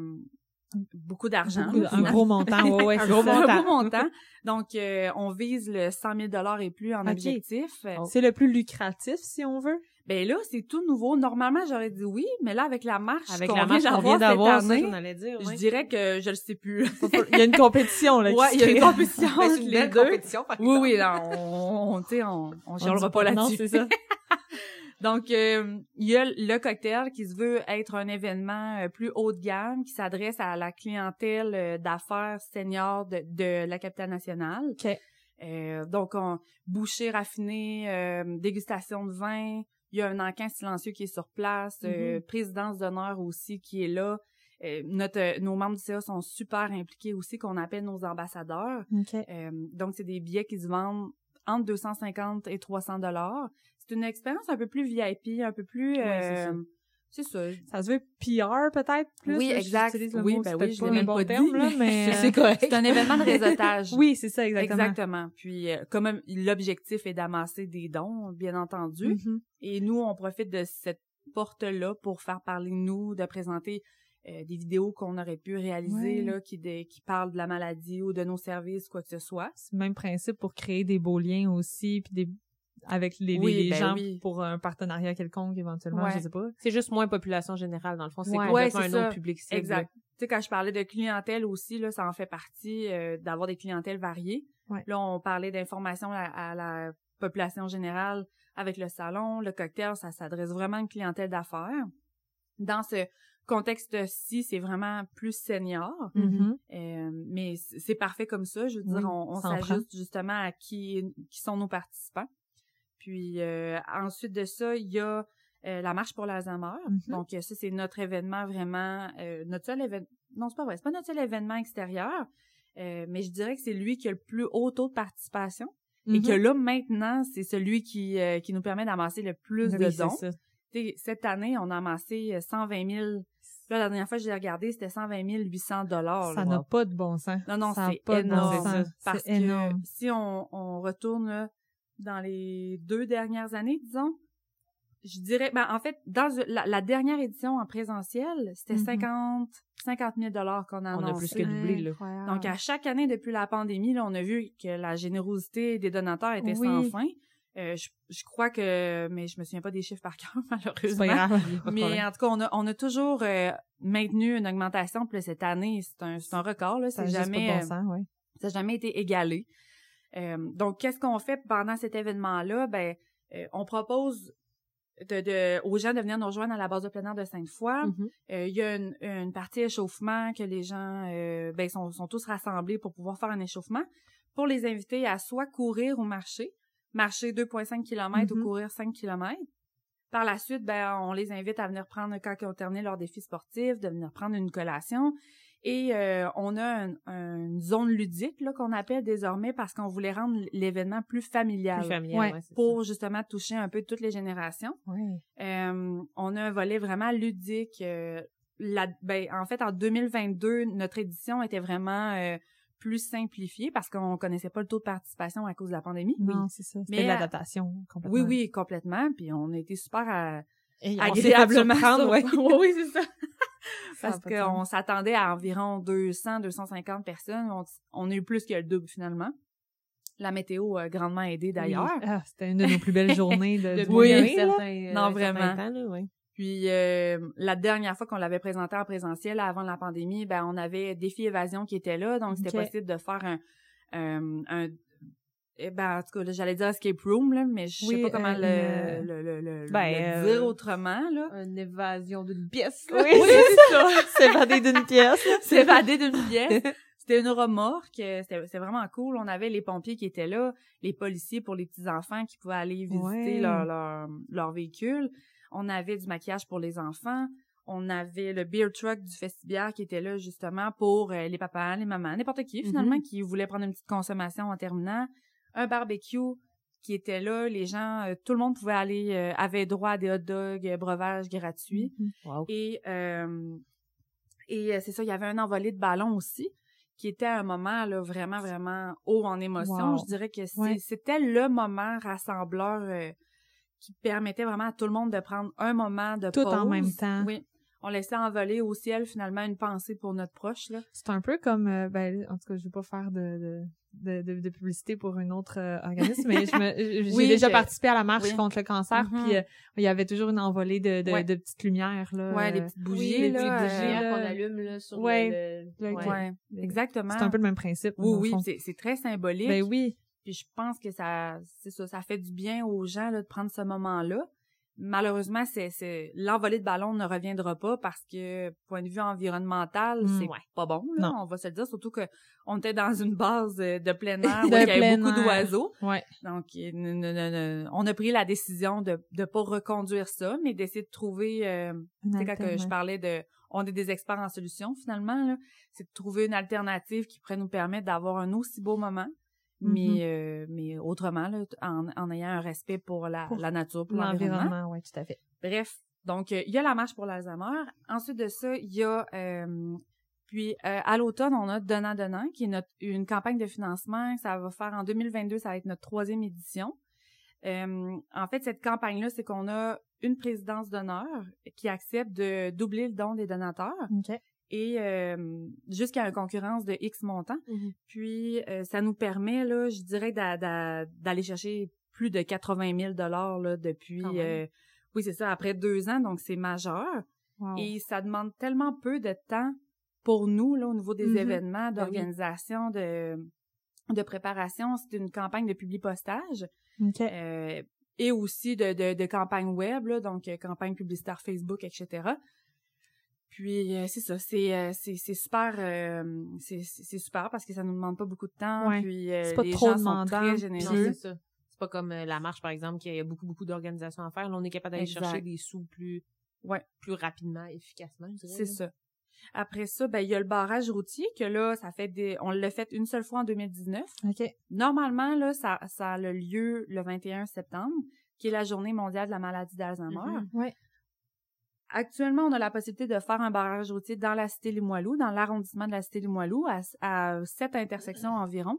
Speaker 3: beaucoup d'argent.
Speaker 1: Un gros montant, ouais, ouais,
Speaker 3: un
Speaker 1: c'est
Speaker 3: gros,
Speaker 1: ça.
Speaker 3: un gros montant. Donc, euh, on vise le 100 000 dollars et plus en objectif.
Speaker 1: C'est le plus lucratif, si on veut?
Speaker 3: Ben là, c'est tout nouveau. Normalement, j'aurais dit oui, mais là, avec la marche
Speaker 4: Avec
Speaker 3: qu'on
Speaker 4: la marche
Speaker 3: vient
Speaker 4: qu'on vient
Speaker 3: d'avoir
Speaker 4: d'avoir,
Speaker 3: cette année, je dirais que je le sais plus.
Speaker 1: Il y a une compétition, là,
Speaker 3: ouais, il y a une compétition
Speaker 4: Ben, c'est
Speaker 3: entre
Speaker 4: une
Speaker 3: les
Speaker 4: belle
Speaker 3: deux.
Speaker 4: compétition, par
Speaker 3: Oui, oui, là, on, on, tu sais, on, on pas
Speaker 1: Non,
Speaker 3: là-dessus.
Speaker 1: c'est ça.
Speaker 3: Donc, euh, il y a le cocktail qui se veut être un événement euh, plus haut de gamme qui s'adresse à la clientèle euh, d'affaires seniors de, de la capitale nationale.
Speaker 1: OK.
Speaker 3: Euh, donc, on, boucher raffiné, euh, dégustation de vin. Il y a un encan silencieux qui est sur place. euh, présidence d'honneur aussi qui est là. Euh, notre, euh, nos membres du CA sont super impliqués aussi, qu'on appelle nos ambassadeurs.
Speaker 1: OK.
Speaker 3: Euh, donc, c'est des billets qui se vendent entre 250 et 300 dollars. C'est une expérience un peu plus VIP, un peu plus
Speaker 4: c'est
Speaker 3: euh,
Speaker 4: ça.
Speaker 3: ça.
Speaker 1: Se veut PR peut-être plus.
Speaker 3: Oui, exact.
Speaker 1: le
Speaker 3: Oui,
Speaker 1: mot,
Speaker 3: ben oui, je l'ai même
Speaker 1: bon
Speaker 3: pas
Speaker 1: terme,
Speaker 3: dit,
Speaker 1: là,
Speaker 3: mais c'est correct. C'est un événement de réseautage.
Speaker 1: Oui, c'est ça exactement.
Speaker 3: Exactement. Puis euh, comme l'objectif est d'amasser des dons, bien entendu,
Speaker 1: Mhm.
Speaker 3: et nous on profite de cette porte-là pour faire parler de nous, de présenter euh, des vidéos qu'on aurait pu réaliser
Speaker 1: Ouais.
Speaker 3: là qui de- qui parlent de la maladie ou de nos services quoi que ce soit.
Speaker 1: C'est le même principe pour créer des beaux liens aussi, puis des avec les, les-
Speaker 3: Oui,
Speaker 1: les
Speaker 3: ben
Speaker 1: gens
Speaker 3: oui.
Speaker 1: pour un partenariat quelconque éventuellement,
Speaker 3: Ouais.
Speaker 1: je sais pas.
Speaker 4: C'est juste moins population générale, dans le fond. C'est
Speaker 1: Ouais.
Speaker 4: complètement un
Speaker 3: ça.
Speaker 4: autre public cible.
Speaker 3: Exact. Tu sais, quand je parlais de clientèle aussi, là, ça en fait partie euh, d'avoir des clientèles variées.
Speaker 1: Ouais.
Speaker 3: Là, on parlait d'information à, à la population générale avec le salon. Le cocktail, ça s'adresse vraiment à une clientèle d'affaires. Dans ce contexte-ci, c'est vraiment plus senior. Euh, mais c'est parfait comme ça. Je veux dire,
Speaker 1: Oui,
Speaker 3: on, on s'ajuste justement à qui, qui sont nos participants. Puis euh, ensuite de ça, il y a euh, la marche pour l'Alzheimer.
Speaker 1: Mhm.
Speaker 3: Donc euh, ça, c'est notre événement vraiment, euh, notre seul événement. Non, c'est pas vrai, c'est pas notre seul événement extérieur. Mais je dirais que c'est lui qui a le plus haut taux de participation et
Speaker 1: Mhm.
Speaker 3: que là maintenant c'est celui qui qui nous permet d'amasser le plus
Speaker 1: Oui,
Speaker 3: de dons. cette année, on a amassé euh, 120 000. Là, la dernière fois que j'ai regardé, c'était 120 800 dollars.
Speaker 1: Ça n'a pas de bon sens.
Speaker 3: Non, non, c'est
Speaker 1: pas de bon
Speaker 3: énorme.
Speaker 1: sens.
Speaker 3: Parce que si on, on retourne là, dans les deux dernières années, disons, je dirais, ben, en fait, dans la, la dernière édition en présentiel, c'était
Speaker 1: Mhm.
Speaker 3: 50, 50 000 dollars qu'on a
Speaker 4: On a
Speaker 3: annoncé.
Speaker 4: plus que doublé, là.
Speaker 1: Incroyable.
Speaker 3: Donc, à chaque année depuis la pandémie, là, on a vu que la générosité des donateurs était
Speaker 1: Oui.
Speaker 3: sans fin. Euh, je, je crois que, mais je me souviens pas des chiffres par cœur,
Speaker 1: pas
Speaker 3: malheureusement.
Speaker 1: grave.
Speaker 4: Pas
Speaker 3: Mais en tout cas, on a, on a toujours euh, maintenu une augmentation. Puis là, cette année, c'est un, c'est un record. Là,
Speaker 1: Ça a
Speaker 3: c'est
Speaker 1: juste pas
Speaker 3: jamais,
Speaker 1: de
Speaker 3: euh,
Speaker 1: bon sens, ouais.
Speaker 3: ça n'a jamais été égalé. Euh, donc, qu'est-ce qu'on fait pendant cet événement-là? Ben, euh, on propose de, de- aux gens de venir nous rejoindre à la base de plein air de Sainte-Foy.
Speaker 4: Mhm.
Speaker 3: Euh, Il y a une, une partie échauffement que les gens euh, ben, sont, sont tous rassemblés pour pouvoir faire un échauffement. Pour les inviter à soit courir ou marcher. Marcher 2,5 km ou courir 5 km. Par la suite, ben, on les invite à venir prendre, quand ils ont terminé leur défi sportif, de venir prendre une collation. Et euh, on a un- une zone ludique là qu'on appelle désormais parce qu'on voulait rendre l'événement plus familial
Speaker 4: Plus familial,
Speaker 1: Ouais,
Speaker 3: pour justement toucher un peu toutes les générations.
Speaker 1: Ouais.
Speaker 3: Euh, on a un volet vraiment ludique. euh, la, ben, en fait, en 2022, notre édition était vraiment euh, plus simplifiée parce qu'on connaissait pas le taux de participation à cause de la pandémie.
Speaker 1: Non, c'est ça. C'était
Speaker 3: euh,
Speaker 1: l'adaptation, complètement.
Speaker 3: Oui, oui, complètement. Puis on a été super à,
Speaker 1: Et on s'est fait
Speaker 3: agréablement
Speaker 1: ouais.
Speaker 3: oui, c'est ça. Parce
Speaker 1: de
Speaker 3: qu'on s'attendait à environ 200, 250 personnes. On, on a eu plus que le double finalement. La météo a grandement aidé d'ailleurs.
Speaker 1: Oui. Ah, c'était une de nos plus belles journées de, du
Speaker 3: Oui.
Speaker 1: là.
Speaker 4: certain, euh,
Speaker 3: Non,
Speaker 4: certain
Speaker 3: vraiment.
Speaker 4: temps, là, ouais.
Speaker 3: Puis euh, la dernière fois qu'on l'avait présenté en présentiel avant la pandémie, ben on avait défi évasion qui était là, donc c'était possible de faire un un, un eh ben en tout cas là, j'allais dire escape room là, mais je sais
Speaker 1: Oui,
Speaker 3: pas comment
Speaker 1: euh,
Speaker 3: le, le, le, le-
Speaker 1: ben,
Speaker 3: le dire
Speaker 1: euh,
Speaker 3: autrement là.
Speaker 4: Une évasion d'une pièce.
Speaker 1: Oui, c'est ça. S'évader d'une pièce.
Speaker 3: s'évader d'une pièce. C'était une remorque, euh, c'était c'était vraiment cool. On avait les pompiers qui étaient là, les policiers pour les petits enfants qui pouvaient aller visiter
Speaker 1: Ouais.
Speaker 3: leur, leur leur véhicule. On avait du maquillage pour les enfants. On avait le beer truck du festibiaire qui était là justement pour euh, les papas, les mamans, n'importe qui finalement qui voulait prendre une petite consommation en terminant. Un barbecue qui était là, les gens, euh, tout le monde pouvait aller, euh, avait droit à des hot dogs, euh, breuvages gratuits.
Speaker 4: Wow.
Speaker 3: Et, euh, et c'est ça, il y avait un envolé de ballons aussi, qui était un moment là, vraiment, vraiment haut en émotion.
Speaker 1: Wow.
Speaker 3: Je dirais que
Speaker 1: Ouais.
Speaker 3: c'était le moment rassembleur qui permettait vraiment à tout le monde de prendre un moment de
Speaker 1: Tout
Speaker 3: pause.
Speaker 1: en même temps.
Speaker 3: Oui. On laissait envoler au ciel finalement une pensée pour notre proche. Là.
Speaker 1: C'est un peu comme, euh, ben, en tout cas, je vais pas faire de, de, de, de, de publicité pour une autre euh, organisme, mais je me, j'ai
Speaker 3: Oui,
Speaker 1: déjà
Speaker 3: je-
Speaker 1: participé à la marche
Speaker 3: oui.
Speaker 1: contre le cancer, puis euh, il y avait toujours une envolée de, de,
Speaker 3: Ouais.
Speaker 1: de petites lumières, là.
Speaker 3: Ouais, les petites bougies.
Speaker 1: les
Speaker 3: là,
Speaker 1: petites bougies, là.
Speaker 4: qu'on allume là, sur
Speaker 1: Ouais.
Speaker 4: le...
Speaker 1: Le-
Speaker 4: ouais.
Speaker 3: ouais, exactement.
Speaker 1: C'est un peu le même principe.
Speaker 3: Oui, oui, c'est c'est très symbolique.
Speaker 1: Ben oui.
Speaker 3: Puis je pense que ça, c'est ça, ça fait du bien aux gens là, de prendre ce moment-là. Malheureusement, c'est, c'est l'envolée de ballon ne reviendra pas parce que point de vue environnemental,
Speaker 1: Mm,
Speaker 3: c'est
Speaker 1: ouais.
Speaker 3: pas bon. Là, on va se le dire. Surtout que on était dans une base euh, de plein air où il y avait beaucoup d'oiseaux.
Speaker 1: Ouais.
Speaker 3: Donc, euh, on a pris la décision de de pas reconduire ça, mais d'essayer de trouver. Euh, sais, quand que je
Speaker 1: alternance.
Speaker 3: parlais de, on est des experts en solutions finalement là, c'est de trouver une alternative qui pourrait nous permettre d'avoir un aussi beau moment, mais
Speaker 1: Mhm.
Speaker 3: euh, mais autrement là, en, en ayant un respect pour la,
Speaker 1: Pour
Speaker 3: la nature, pour l'environnement.
Speaker 1: Oui, tout à fait.
Speaker 3: Bref, Donc, euh, il y a la marche pour l'Alzheimer. Ensuite de ça, il y a... euh, puis, euh, à l'automne, on a Donnant-Donnant, qui est notre, une campagne de financement. Ça va faire en 2022, ça va être notre troisième édition. En fait, cette campagne-là, c'est qu'on a une présidence d'honneur qui accepte de doubler le don des donateurs. Et euh, jusqu'à une concurrence de X montant. Puis, euh, ça nous permet, là, je dirais, d'a- d'a- d'aller chercher plus de 80 000 dollars là, depuis... Euh, oui, c'est ça, après deux ans, donc c'est majeur.
Speaker 2: Wow.
Speaker 3: Et ça demande tellement peu de temps pour nous, là, au niveau des
Speaker 2: Mhm.
Speaker 3: événements,
Speaker 4: Ben
Speaker 3: d'organisation, de, de préparation. C'est une campagne de publi-postage
Speaker 2: OK.
Speaker 3: euh, et aussi de, de, de campagne web, là, donc campagne publicitaire Facebook, etc. Puis euh, c'est ça, c'est euh, c'est c'est super euh, c'est c'est super parce que ça nous demande pas beaucoup de temps.
Speaker 2: Ouais.
Speaker 3: Puis euh,
Speaker 2: C'est pas
Speaker 3: les
Speaker 2: trop
Speaker 3: gens sont
Speaker 2: demandant,
Speaker 3: très
Speaker 2: puis-
Speaker 4: Non,
Speaker 3: généreux.
Speaker 4: c'est ça. C'est pas comme euh, la marche, par exemple, qui a beaucoup, beaucoup d'organisations à faire. Là, on est capable d'aller
Speaker 3: Exact.
Speaker 4: chercher des sous plus,
Speaker 3: Ouais.
Speaker 4: plus rapidement, efficacement, je dirais.
Speaker 3: C'est
Speaker 4: là.
Speaker 3: ça. Après ça, ben il y a le barrage routier que là, ça fait des on l'a fait une seule fois en 2019.
Speaker 2: OK.
Speaker 3: Normalement là, ça ça a le lieu le 21 septembre, qui est la journée mondiale de la maladie d'Alzheimer.
Speaker 4: Mhm.
Speaker 2: Ouais.
Speaker 3: Actuellement, on a la possibilité de faire un barrage routier dans la cité Limoilou, dans l'arrondissement de la cité Limoilou, à, à sept intersections environ.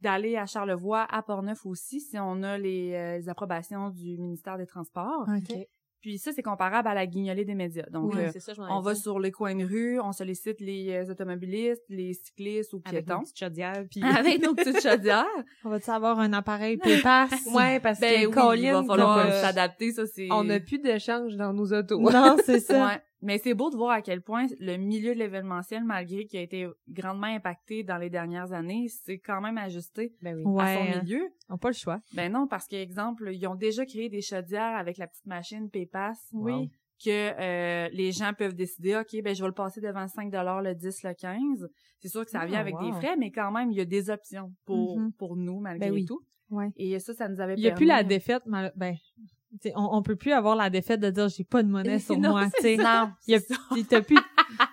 Speaker 3: D'aller à Charlevoix, à Portneuf aussi, si on a les, euh, les approbations du ministère des Transports.
Speaker 2: OK.
Speaker 3: Puis ça, c'est comparable à la guignolée des médias. Donc,
Speaker 4: Oui,
Speaker 3: euh,
Speaker 4: c'est ça, je m'en
Speaker 3: on va sur les coins de rue, on sollicite les euh, automobilistes, les cyclistes ou
Speaker 4: avec
Speaker 3: piétons.
Speaker 4: une petite chaudière, puis...
Speaker 3: Avec nos petites chaudières.
Speaker 2: On va-tu avoir un appareil PayPass?
Speaker 4: ouais, parce
Speaker 3: Ben
Speaker 4: que
Speaker 3: oui,
Speaker 4: Colin,
Speaker 3: il va falloir euh, s'adapter, ça c'est...
Speaker 4: on n'a plus d'échange dans nos autos.
Speaker 2: Non, c'est ça.
Speaker 3: Ouais. Mais c'est beau de voir à quel point le milieu de l'événementiel, malgré qu'il a été grandement impacté dans les dernières années, c'est quand même ajusté
Speaker 4: Ben oui.
Speaker 2: Ouais.
Speaker 3: à son milieu.
Speaker 2: On n'a pas le choix.
Speaker 3: Ben non, parce qu'exemple, ils ont déjà créé des chaudières avec la petite machine PayPass.
Speaker 2: Oui.
Speaker 3: Que euh, les gens peuvent décider, OK, ben je vais le passer devant 5 le 10, le 15. C'est sûr que ça vient
Speaker 2: Ah,
Speaker 3: avec
Speaker 2: wow.
Speaker 3: des frais, mais quand même, il y a des options pour,
Speaker 2: Mhm.
Speaker 3: pour nous, malgré
Speaker 2: Ben oui.
Speaker 3: tout.
Speaker 2: Ouais.
Speaker 3: Et ça, ça nous avait
Speaker 2: Il n'y a plus la défaite, mal- ben, on, on peut plus avoir la défaite de dire j'ai pas de monnaie sur
Speaker 3: Non,
Speaker 2: moi, tu sais.
Speaker 3: Non,
Speaker 2: Il y a, puis t'as plus,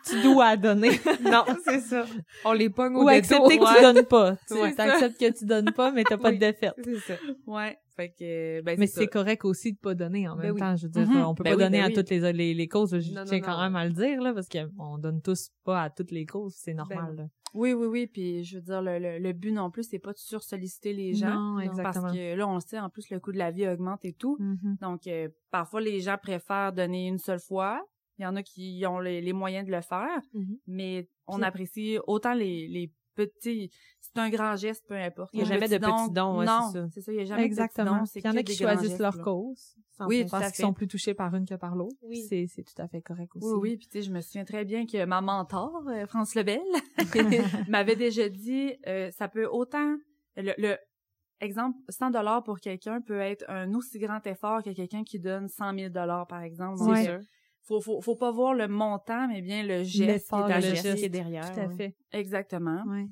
Speaker 2: tu dois à donner.
Speaker 4: non, c'est ça. On les pogne au
Speaker 2: Ou accepter que tu donnes pas. Tu
Speaker 3: Ouais.
Speaker 2: acceptes que tu donnes pas, mais t'as pas
Speaker 3: Oui.
Speaker 2: de défaite.
Speaker 3: C'est ça. Ouais. Fait que, ben,
Speaker 2: Mais
Speaker 3: c'est
Speaker 2: correct aussi de pas donner en
Speaker 3: Ben
Speaker 2: même
Speaker 3: oui.
Speaker 2: temps. Je veux dire,
Speaker 3: Mhm.
Speaker 2: on peut
Speaker 3: Ben
Speaker 2: pas
Speaker 3: oui,
Speaker 2: donner
Speaker 3: ben
Speaker 2: à toutes les, les, les causes. Je
Speaker 4: Non,
Speaker 2: tiens
Speaker 4: non,
Speaker 2: quand
Speaker 4: non.
Speaker 2: même à le dire, là, parce qu'on donne tous pas à toutes les causes. C'est normal, là.
Speaker 3: Oui, oui, oui. Puis, je veux dire, le, le, le but non plus, c'est pas de sursolliciter les gens.
Speaker 2: Non, exactement.
Speaker 3: Parce que là, on le sait, en plus, le coût de la vie augmente et tout.
Speaker 2: Mhm.
Speaker 3: Donc, euh, parfois, les gens préfèrent donner une seule fois. Il y en a qui ont les, les moyens de le faire.
Speaker 4: Mhm.
Speaker 3: Mais on apprécie autant les, les petits... C'est un grand geste, peu importe.
Speaker 4: Il y a jamais de petits dons, ouais,
Speaker 3: non,
Speaker 4: c'est ça.
Speaker 3: c'est ça. Il y a jamais de
Speaker 2: Exactement.
Speaker 3: petits dons. c'est
Speaker 2: il y en a qui choisissent
Speaker 3: gestes,
Speaker 2: leur
Speaker 3: là.
Speaker 2: cause.
Speaker 3: Oui,
Speaker 2: parce qu'ils sont plus touchés par une que par l'autre.
Speaker 4: Oui.
Speaker 2: C'est, c'est tout à fait correct aussi.
Speaker 3: Oui, oui. Puis, tu sais, je me souviens très bien que ma mentor, euh, France Lebel, m'avait déjà dit, euh, ça peut autant... Le, le exemple, 100 dollars pour quelqu'un peut être un aussi grand effort que quelqu'un qui donne 100 000 dollars, par exemple.
Speaker 2: Ouais.
Speaker 3: euh, faut, faut, faut pas voir le montant, mais bien le geste qui est
Speaker 2: le
Speaker 3: associé.
Speaker 2: geste
Speaker 4: qui est derrière.
Speaker 2: Tout à fait.
Speaker 3: Exactement.
Speaker 2: Ouais.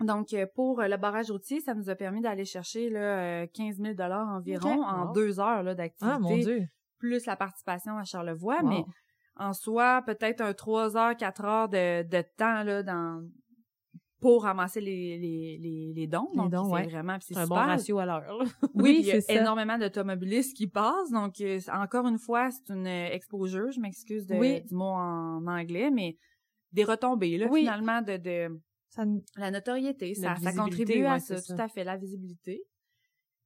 Speaker 3: Donc, euh, pour euh, le barrage routier, ça nous a permis d'aller chercher là, euh, 15 000 dollars environ
Speaker 2: Ok.
Speaker 3: en
Speaker 4: Wow.
Speaker 3: deux heures d'activité,
Speaker 2: Ah, mon Dieu.
Speaker 3: plus la participation à Charlevoix.
Speaker 2: Wow.
Speaker 3: Mais en soi, peut-être un 3 heures, 4 heures de, de temps là, dans pour ramasser les, les, les, les dons. Donc, c'est
Speaker 2: ouais.
Speaker 3: vraiment... c'est
Speaker 4: un bon ratio à l'heure.
Speaker 3: Oui, puis il y a
Speaker 2: c'est ça.
Speaker 3: énormément d'automobilistes qui passent. Donc, euh, encore une fois, c'est une euh, exposure. Je m'excuse de-
Speaker 2: Oui.
Speaker 3: du mot en anglais, mais des retombées, là,
Speaker 2: Oui.
Speaker 3: finalement, de, de
Speaker 2: Ça
Speaker 3: la notoriété.
Speaker 4: La
Speaker 3: Ça, ça contribue à ça, tout à fait, la visibilité.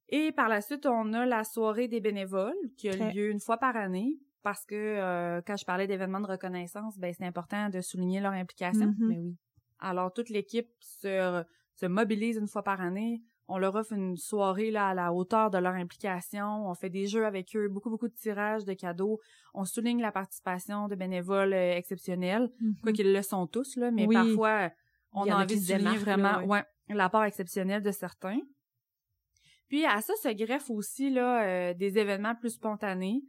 Speaker 3: Et par la suite, on a la soirée des bénévoles qui a lieu une fois par année. Parce que euh, quand je parlais d'événements de reconnaissance, ben c'est important de souligner leur implication.
Speaker 4: Mais oui.
Speaker 3: Alors, toute l'équipe se, se mobilise une fois par année. On leur offre une soirée là, à la hauteur de leur implication. On fait des jeux avec eux, beaucoup, beaucoup de tirages de cadeaux. On souligne la participation de bénévoles euh, exceptionnels, quoi qu'ils le sont tous, là, mais
Speaker 2: Oui.
Speaker 3: parfois, on a
Speaker 4: a
Speaker 3: envie de souligner vraiment
Speaker 4: là,
Speaker 3: ouais, l'apport exceptionnel de certains. Puis à ça se greffe aussi là euh, des événements plus spontanés.